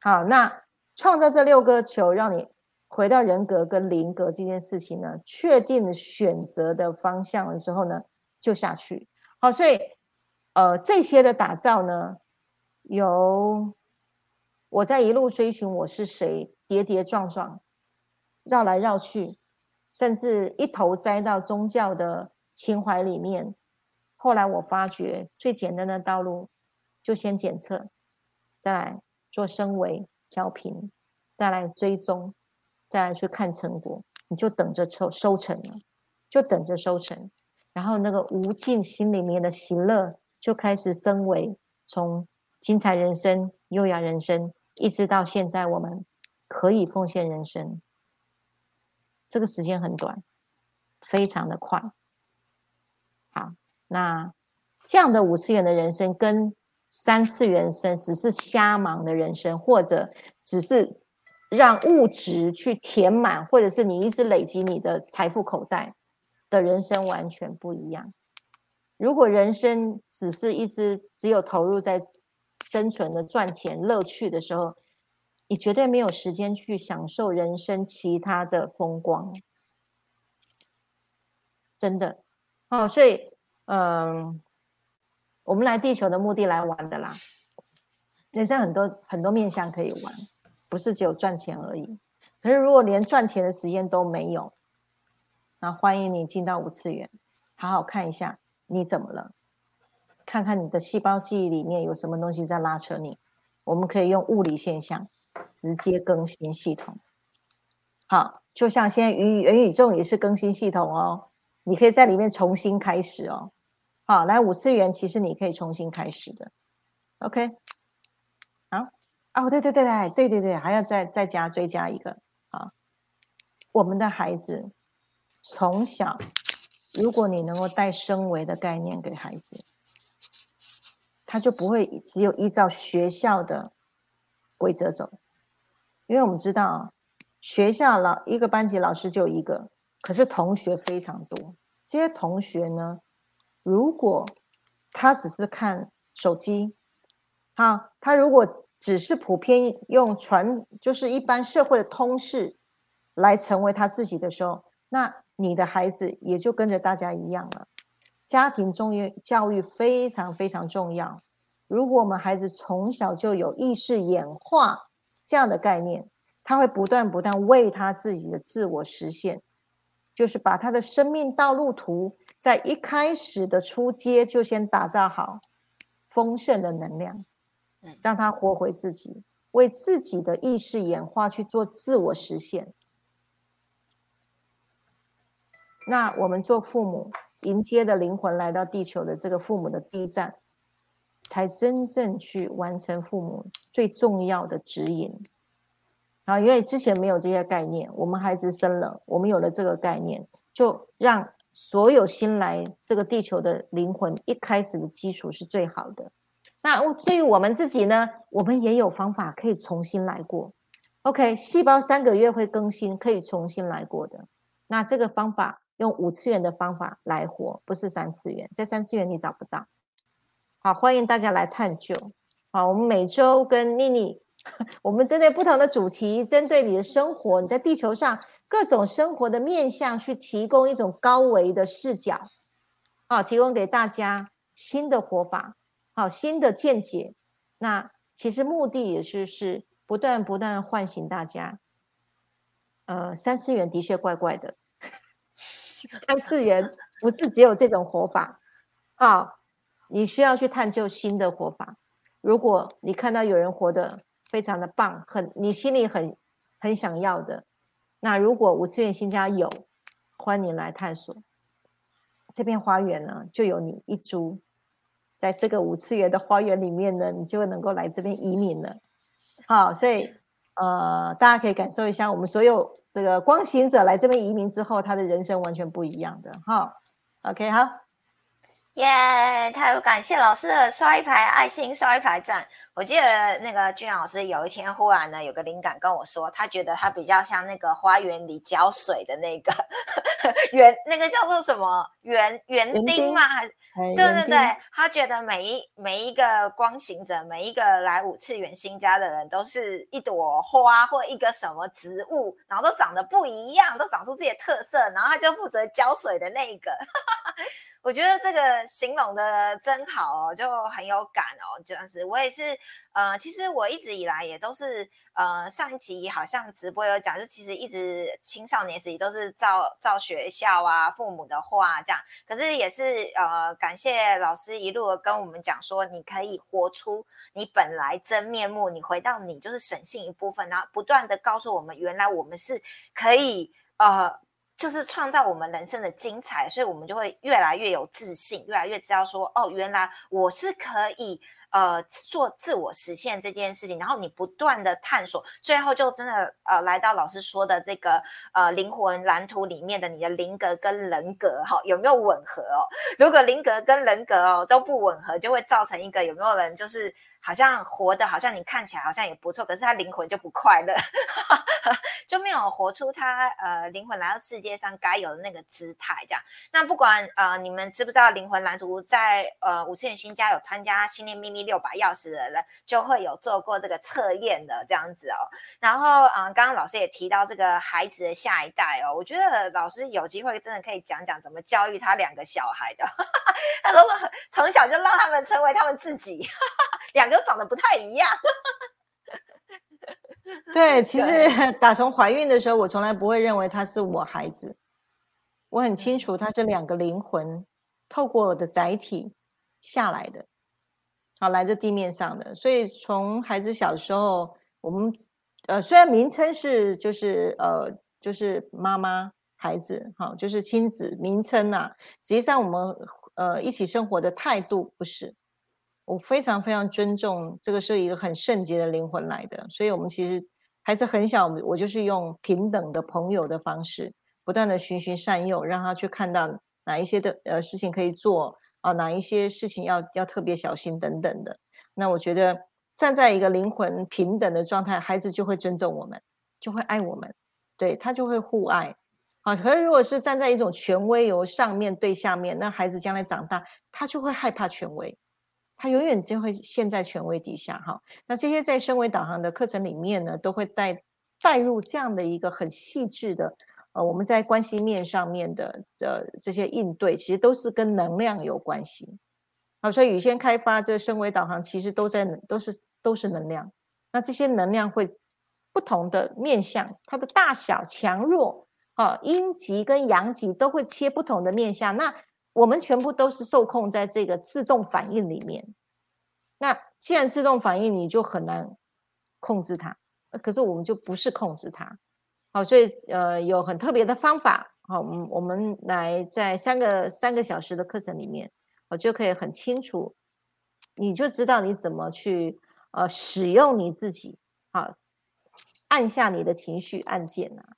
好，那创造这六颗球，让你回到人格跟灵格这件事情呢，确定选择的方向了之后呢，就下去。好，所以呃，这些的打造呢，由我在一路追寻我是谁，跌跌撞撞，绕来绕去，甚至一头栽到宗教的情怀里面。后来我发觉，最简单的道路就先检测，再来做升维调频，再来追踪，再来去看成果，你就等着收收成了，就等着收成。然后那个无尽心里面的喜乐就开始升维，从精彩人生、优雅人生，一直到现在我们可以奉献人生，这个时间很短，非常的快。好，那这样的五次元的人生跟三次元生只是瞎忙的人生，或者只是让物质去填满，或者是你一直累积你的财富口袋。的人生完全不一样。如果人生只是一直只有投入在生存的赚钱乐趣的时候，你绝对没有时间去享受人生其他的风光。真的哦，所以嗯，我们来地球的目的来玩的啦。人生很多很多面向可以玩，不是只有赚钱而已。可是如果连赚钱的时间都没有，那欢迎你进到五次元，好好看一下你怎么了，看看你的细胞记忆里面有什么东西在拉扯你。我们可以用物理现象直接更新系统。好，就像现在元元宇宙也是更新系统哦，你可以在里面重新开始哦。好，来五次元其实你可以重新开始的。OK，好，哦，对对对对对对对，还要再再加追加一个啊，我们的孩子。从小，如果你能够带升维的概念给孩子，他就不会只有依照学校的规则走。因为我们知道，学校老一个班级老师就一个，可是同学非常多。这些同学呢，如果他只是看手机，好，他如果只是普遍用传，就是一般社会的通识来成为他自己的时候，那。你的孩子也就跟着大家一样了。家庭中育教育非常非常重要。如果我们孩子从小就有意识演化这样的概念，他会不断不断为他自己的自我实现，就是把他的生命道路图在一开始的初阶就先打造好丰盛的能量，让他活回自己，为自己的意识演化去做自我实现。那我们做父母，迎接的灵魂来到地球的这个父母的第一站，才真正去完成父母最重要的指引。啊，因为之前没有这些概念，我们孩子生了，我们有了这个概念，就让所有新来这个地球的灵魂一开始的基础是最好的。那至于我们自己呢，我们也有方法可以重新来过。OK，细胞三个月会更新，可以重新来过的。那这个方法。用五次元的方法来活，不是三次元，在三次元你找不到。好，欢迎大家来探究。好，我们每周跟妮妮，*laughs* 我们针对不同的主题，针对你的生活，你在地球上各种生活的面向，去提供一种高维的视角，好，提供给大家新的活法，好，新的见解。那其实目的也是是不断不断唤醒大家。呃，三次元的确怪怪的。三次元不是只有这种活法，好，你需要去探究新的活法。如果你看到有人活得非常的棒，很你心里很很想要的，那如果五次元新家有，欢迎来探索。这片花园呢，就有你一株，在这个五次元的花园里面呢，你就能够来这边移民了。好，所以呃，大家可以感受一下我们所有。这个光行者来这边移民之后，他的人生完全不一样的哈。OK，好，耶！太感谢老师的刷一排爱心，刷一排赞。我记得那个俊老师有一天忽然呢有个灵感跟我说，他觉得他比较像那个花园里浇水的那个 *laughs* 园，那个叫做什么园园丁吗？还是？对对对，他觉得每一每一个光行者，每一个来五次元新家的人，都是一朵花或一个什么植物，然后都长得不一样，都长出自己的特色，然后他就负责浇水的那个。我觉得这个形容的真好哦，就很有感哦。这样子，我也是，呃，其实我一直以来也都是，呃，上一集好像直播有讲，就其实一直青少年时期都是照照学校啊、父母的话这样。可是也是，呃，感谢老师一路跟我们讲说，你可以活出你本来真面目，你回到你就是神性一部分，然后不断的告诉我们，原来我们是可以，呃。就是创造我们人生的精彩，所以我们就会越来越有自信，越来越知道说，哦，原来我是可以呃做自我实现这件事情。然后你不断的探索，最后就真的呃来到老师说的这个呃灵魂蓝图里面的你的灵格跟人格哈有没有吻合哦？如果灵格跟人格哦都不吻合，就会造成一个有没有人就是。好像活的，好像你看起来好像也不错，可是他灵魂就不快乐，*laughs* 就没有活出他呃灵魂来到世界上该有的那个姿态。这样，那不管呃你们知不知道灵魂蓝图，在呃五次元新家有参加心灵秘密六把钥匙的人，就会有做过这个测验的这样子哦。然后嗯，刚刚老师也提到这个孩子的下一代哦，我觉得老师有机会真的可以讲讲怎么教育他两个小孩的。*laughs* 他如果从小就让他们成为他们自己。*laughs* 两个长得不太一样，*laughs* 对，其实 *laughs* 打从怀孕的时候，我从来不会认为他是我孩子，我很清楚他是两个灵魂透过我的载体下来的，好来自地面上的，所以从孩子小时候，我们呃虽然名称是就是呃就是妈妈孩子，好就是亲子名称呐，实际上我们呃一起生活的态度不是。我非常非常尊重这个是一个很圣洁的灵魂来的，所以我们其实孩子很小，我就是用平等的朋友的方式，不断的循循善诱，让他去看到哪一些的呃事情可以做啊，哪一些事情要要特别小心等等的。那我觉得站在一个灵魂平等的状态，孩子就会尊重我们，就会爱我们，对他就会互爱。好，可是如果是站在一种权威由上面对下面，那孩子将来长大，他就会害怕权威。它永远就会陷在权威底下，哈。那这些在升维导航的课程里面呢，都会带带入这样的一个很细致的，呃，我们在关系面上面的的这些应对，其实都是跟能量有关系。好，所以宇轩开发这升维导航，其实都在都是都是能量。那这些能量会不同的面向，它的大小、强弱，啊，阴极跟阳极都会切不同的面向。那我们全部都是受控在这个自动反应里面。那既然自动反应，你就很难控制它。可是我们就不是控制它。好，所以呃，有很特别的方法。好，我们我们来在三个三个小时的课程里面，我就可以很清楚，你就知道你怎么去呃使用你自己。好，按下你的情绪按键啊。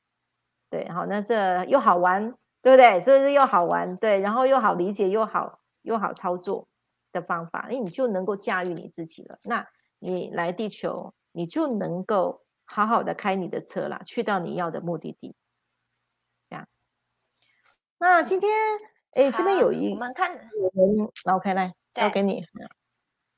对，好，那这又好玩。对不对？这是又好玩，对，然后又好理解，又好又好操作的方法，那你就能够驾驭你自己了。那你来地球，你就能够好好的开你的车了，去到你要的目的地。这样。那今天，哎，这边有一，我们看，我们 OK 来交给你。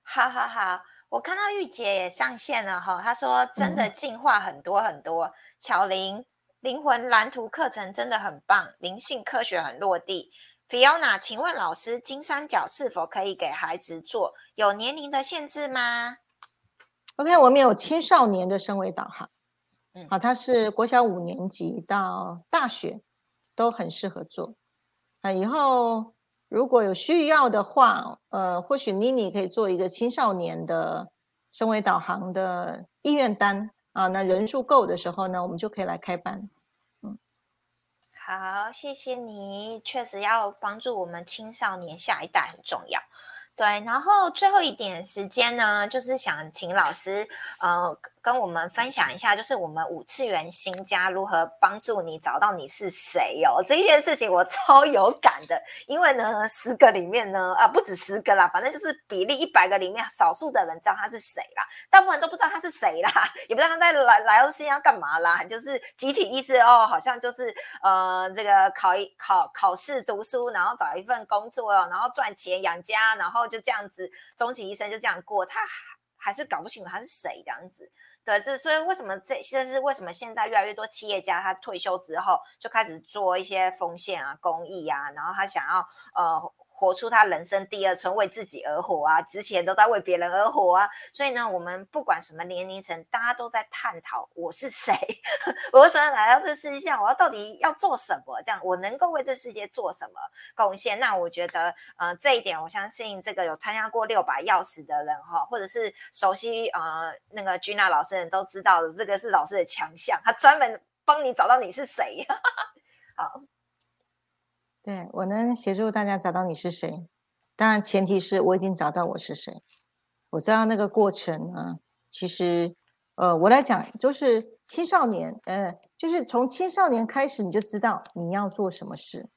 好好好，我看到玉姐也上线了哈，她说真的进化很多很多，巧玲。灵魂蓝图课程真的很棒，灵性科学很落地。Fiona，请问老师，金三角是否可以给孩子做？有年龄的限制吗？OK，我们有青少年的升维导航，嗯，好，它是国小五年级到大学都很适合做。啊，以后如果有需要的话，呃，或许妮妮可以做一个青少年的升维导航的意愿单。啊，那人数够的时候呢，我们就可以来开班。嗯，好，谢谢你，确实要帮助我们青少年下一代很重要。对，然后最后一点时间呢，就是想请老师，呃。跟我们分享一下，就是我们五次元新家如何帮助你找到你是谁哦。这件事情我超有感的，因为呢，十个里面呢，啊，不止十个啦，反正就是比例一百个里面，少数的人知道他是谁啦，大部分都不知道他是谁啦，*laughs* 也不知道他在来来到世界要干嘛啦，就是集体意识哦，好像就是呃，这个考一考考试读书，然后找一份工作，然后赚钱养家，然后就这样子，终其一生就这样过，他还是搞不清楚他是谁这样子。对，这所以为什么这这是为什么现在越来越多企业家他退休之后就开始做一些奉献啊、公益啊，然后他想要呃活出他人生第二春，为自己而活啊，之前都在为别人而活啊。所以呢，我们不管什么年龄层，大家都在探讨我是谁，*laughs* 我为什么来到这世界上，我要到底要做什么？这样我能够为这世界做什么贡献？那我觉得，呃，这一点我相信这个有参加过六把钥匙的人哈，或者是熟悉呃那个君娜老师人都知道的，这个是老师的强项，他专门帮你找到你是谁。*laughs* 好。对我能协助大家找到你是谁，当然前提是我已经找到我是谁，我知道那个过程啊，其实，呃，我来讲就是青少年，呃，就是从青少年开始你就知道你要做什么事，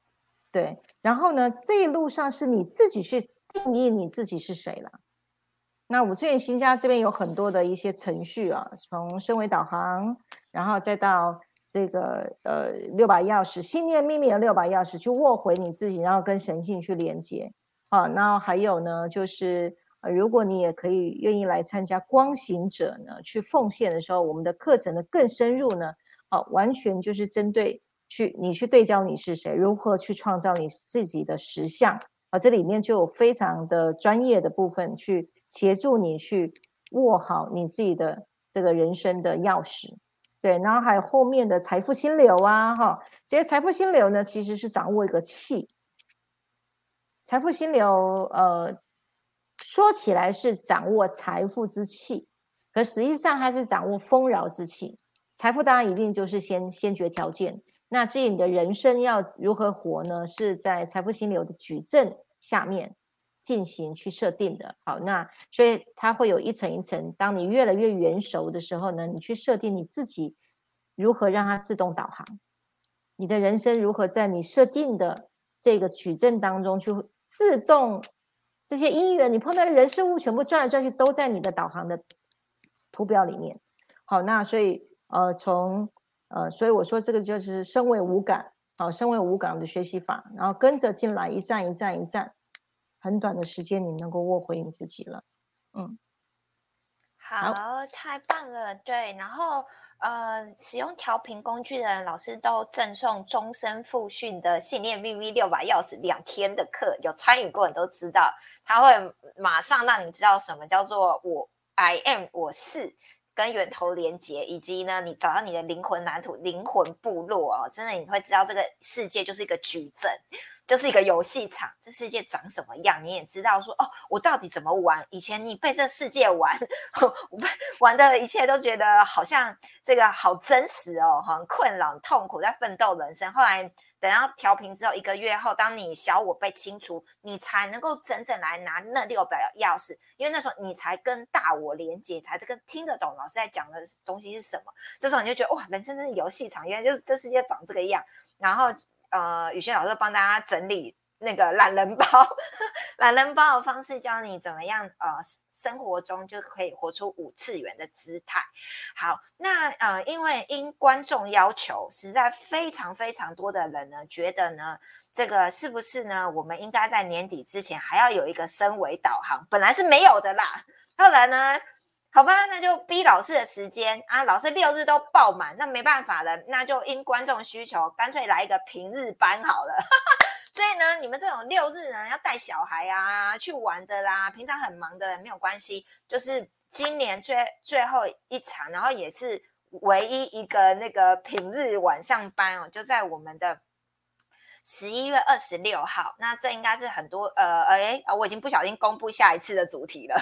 对，然后呢，这一路上是你自己去定义你自己是谁了。那我最近新家这边有很多的一些程序啊，从身为导航，然后再到。这个呃六把钥匙，信念秘密的六把钥匙，去握回你自己，然后跟神性去连接。啊，然后还有呢，就是呃，如果你也可以愿意来参加光行者呢，去奉献的时候，我们的课程呢更深入呢，好，完全就是针对去你去对焦你是谁，如何去创造你自己的实相啊，这里面就有非常的专业的部分去协助你去握好你自己的这个人生的钥匙。对，然后还有后面的财富心流啊，哈，这些财富心流呢，其实是掌握一个气。财富心流，呃，说起来是掌握财富之气，可实际上它是掌握丰饶之气。财富当然一定就是先先决条件，那至于你的人生要如何活呢？是在财富心流的矩阵下面。进行去设定的，好，那所以它会有一层一层。当你越来越圆熟的时候呢，你去设定你自己如何让它自动导航，你的人生如何在你设定的这个矩阵当中去自动这些因缘，你碰到的人事物全部转来转去都在你的导航的图表里面。好，那所以呃，从呃，所以我说这个就是身为无感，好，身为无感的学习法，然后跟着进来一站一站一站。很短的时间，你能够握回你自己了，嗯，好，太棒了，对，然后呃，使用调频工具的人，老师都赠送终身复训的信念秘密六把钥匙两天的课，有参与过人都知道，他会马上让你知道什么叫做我 I am 我是。跟源头连接，以及呢，你找到你的灵魂蓝图、灵魂部落哦，真的你会知道这个世界就是一个矩阵，就是一个游戏场。这世界长什么样，你也知道说哦，我到底怎么玩？以前你被这世界玩，*laughs* 玩的一切都觉得好像这个好真实哦，很困扰、痛苦，在奋斗人生。后来。等到调频之后，一个月后，当你小我被清除，你才能够整整来拿那六把钥匙，因为那时候你才跟大我连接，才跟听得懂老师在讲的东西是什么。这时候你就觉得哇，人生真是游戏场，原来就是这世界长这个样。然后呃，宇轩老师帮大家整理。那个懒人包，*laughs* 懒人包的方式教你怎么样呃，生活中就可以活出五次元的姿态。好，那呃，因为因观众要求，实在非常非常多的人呢，觉得呢，这个是不是呢？我们应该在年底之前还要有一个升维导航，本来是没有的啦。后来呢，好吧，那就逼老师的时间啊，老师六日都爆满，那没办法了，那就因观众需求，干脆来一个平日班好了。*laughs* 所以呢，你们这种六日呢要带小孩啊去玩的啦，平常很忙的人没有关系，就是今年最最后一场，然后也是唯一一个那个平日晚上班哦，就在我们的。十一月二十六号，那这应该是很多呃，哎，我已经不小心公布下一次的主题了。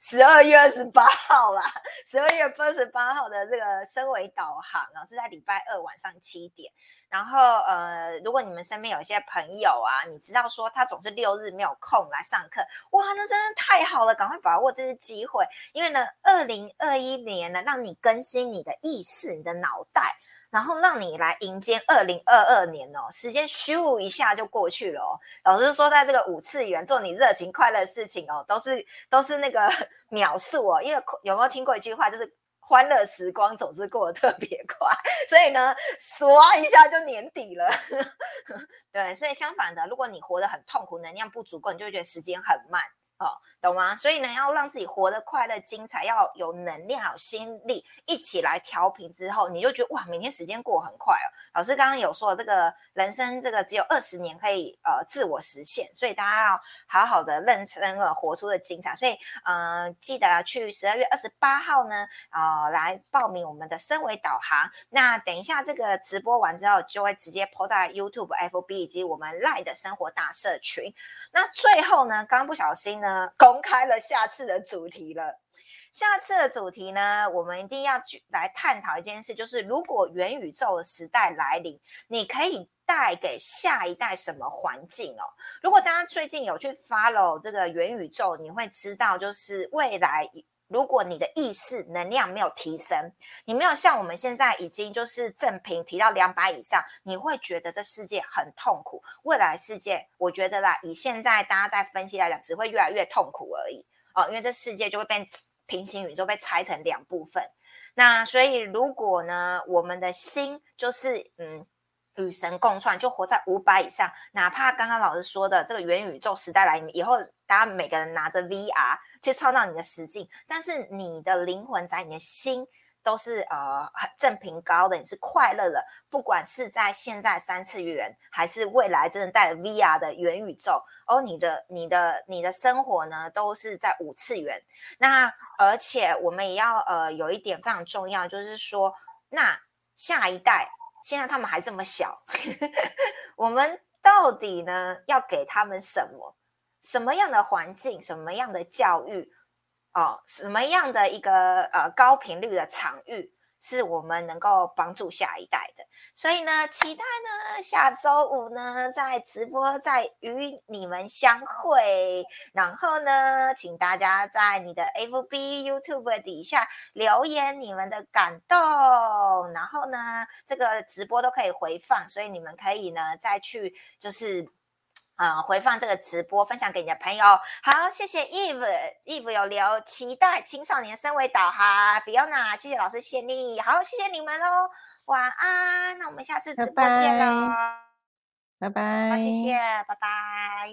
十二月二十八号啦，十二月二十八号的这个升维导航呢，是在礼拜二晚上七点。然后呃，如果你们身边有些朋友啊，你知道说他总是六日没有空来上课，哇，那真是太好了，赶快把握这次机会，因为呢，二零二一年呢，让你更新你的意识，你的脑袋。然后让你来迎接二零二二年哦，时间咻一下就过去了哦。老师说，在这个五次元做你热情快乐的事情哦，都是都是那个 *laughs* 秒数哦。因为有没有听过一句话，就是欢乐时光总是过得特别快，所以呢，刷一下就年底了。*laughs* 对，所以相反的，如果你活得很痛苦，能量不足够，你就会觉得时间很慢。哦，懂吗？所以呢，要让自己活得快乐、精彩，要有能量、有心力，一起来调频之后，你就觉得哇，每天时间过很快哦。老师刚刚有说，这个人生这个只有二十年可以呃自我实现，所以大家要好好的认真的活出的精彩。所以呃，记得去十二月二十八号呢，啊，来报名我们的身维导航。那等一下这个直播完之后，就会直接 po 在 YouTube、FB 以及我们赖的生活大社群。那最后呢，刚不小心呢，公开了下次的主题了。下次的主题呢，我们一定要去来探讨一件事，就是如果元宇宙的时代来临，你可以带给下一代什么环境哦？如果大家最近有去 follow 这个元宇宙，你会知道，就是未来。如果你的意识能量没有提升，你没有像我们现在已经就是正频提到两百以上，你会觉得这世界很痛苦。未来世界，我觉得啦，以现在大家在分析来讲，只会越来越痛苦而已哦，因为这世界就会变平行宇宙，被拆成两部分。那所以，如果呢，我们的心就是嗯。与神共创，就活在五百以上。哪怕刚刚老师说的这个元宇宙时代来以后，大家每个人拿着 VR 去创造你的实境，但是你的灵魂在你的心都是呃正频高的，你是快乐的。不管是在现在三次元，还是未来真的带 VR 的元宇宙，哦，你的你的你的生活呢，都是在五次元。那而且我们也要呃有一点非常重要，就是说，那下一代。现在他们还这么小，*laughs* 我们到底呢要给他们什么？什么样的环境？什么样的教育？哦，什么样的一个呃高频率的场域？是我们能够帮助下一代的，所以呢，期待呢下周五呢在直播再与你们相会。然后呢，请大家在你的 FB、YouTube 底下留言你们的感动。然后呢，这个直播都可以回放，所以你们可以呢再去就是。啊，回放这个直播，分享给你的朋友。好，谢谢 Eve，Eve 有留期待青少年身为导航，Fiona，谢谢老师，谢谢你。好，谢谢你们喽，晚安。那我们下次直播见喽，拜拜。好，谢谢，拜拜。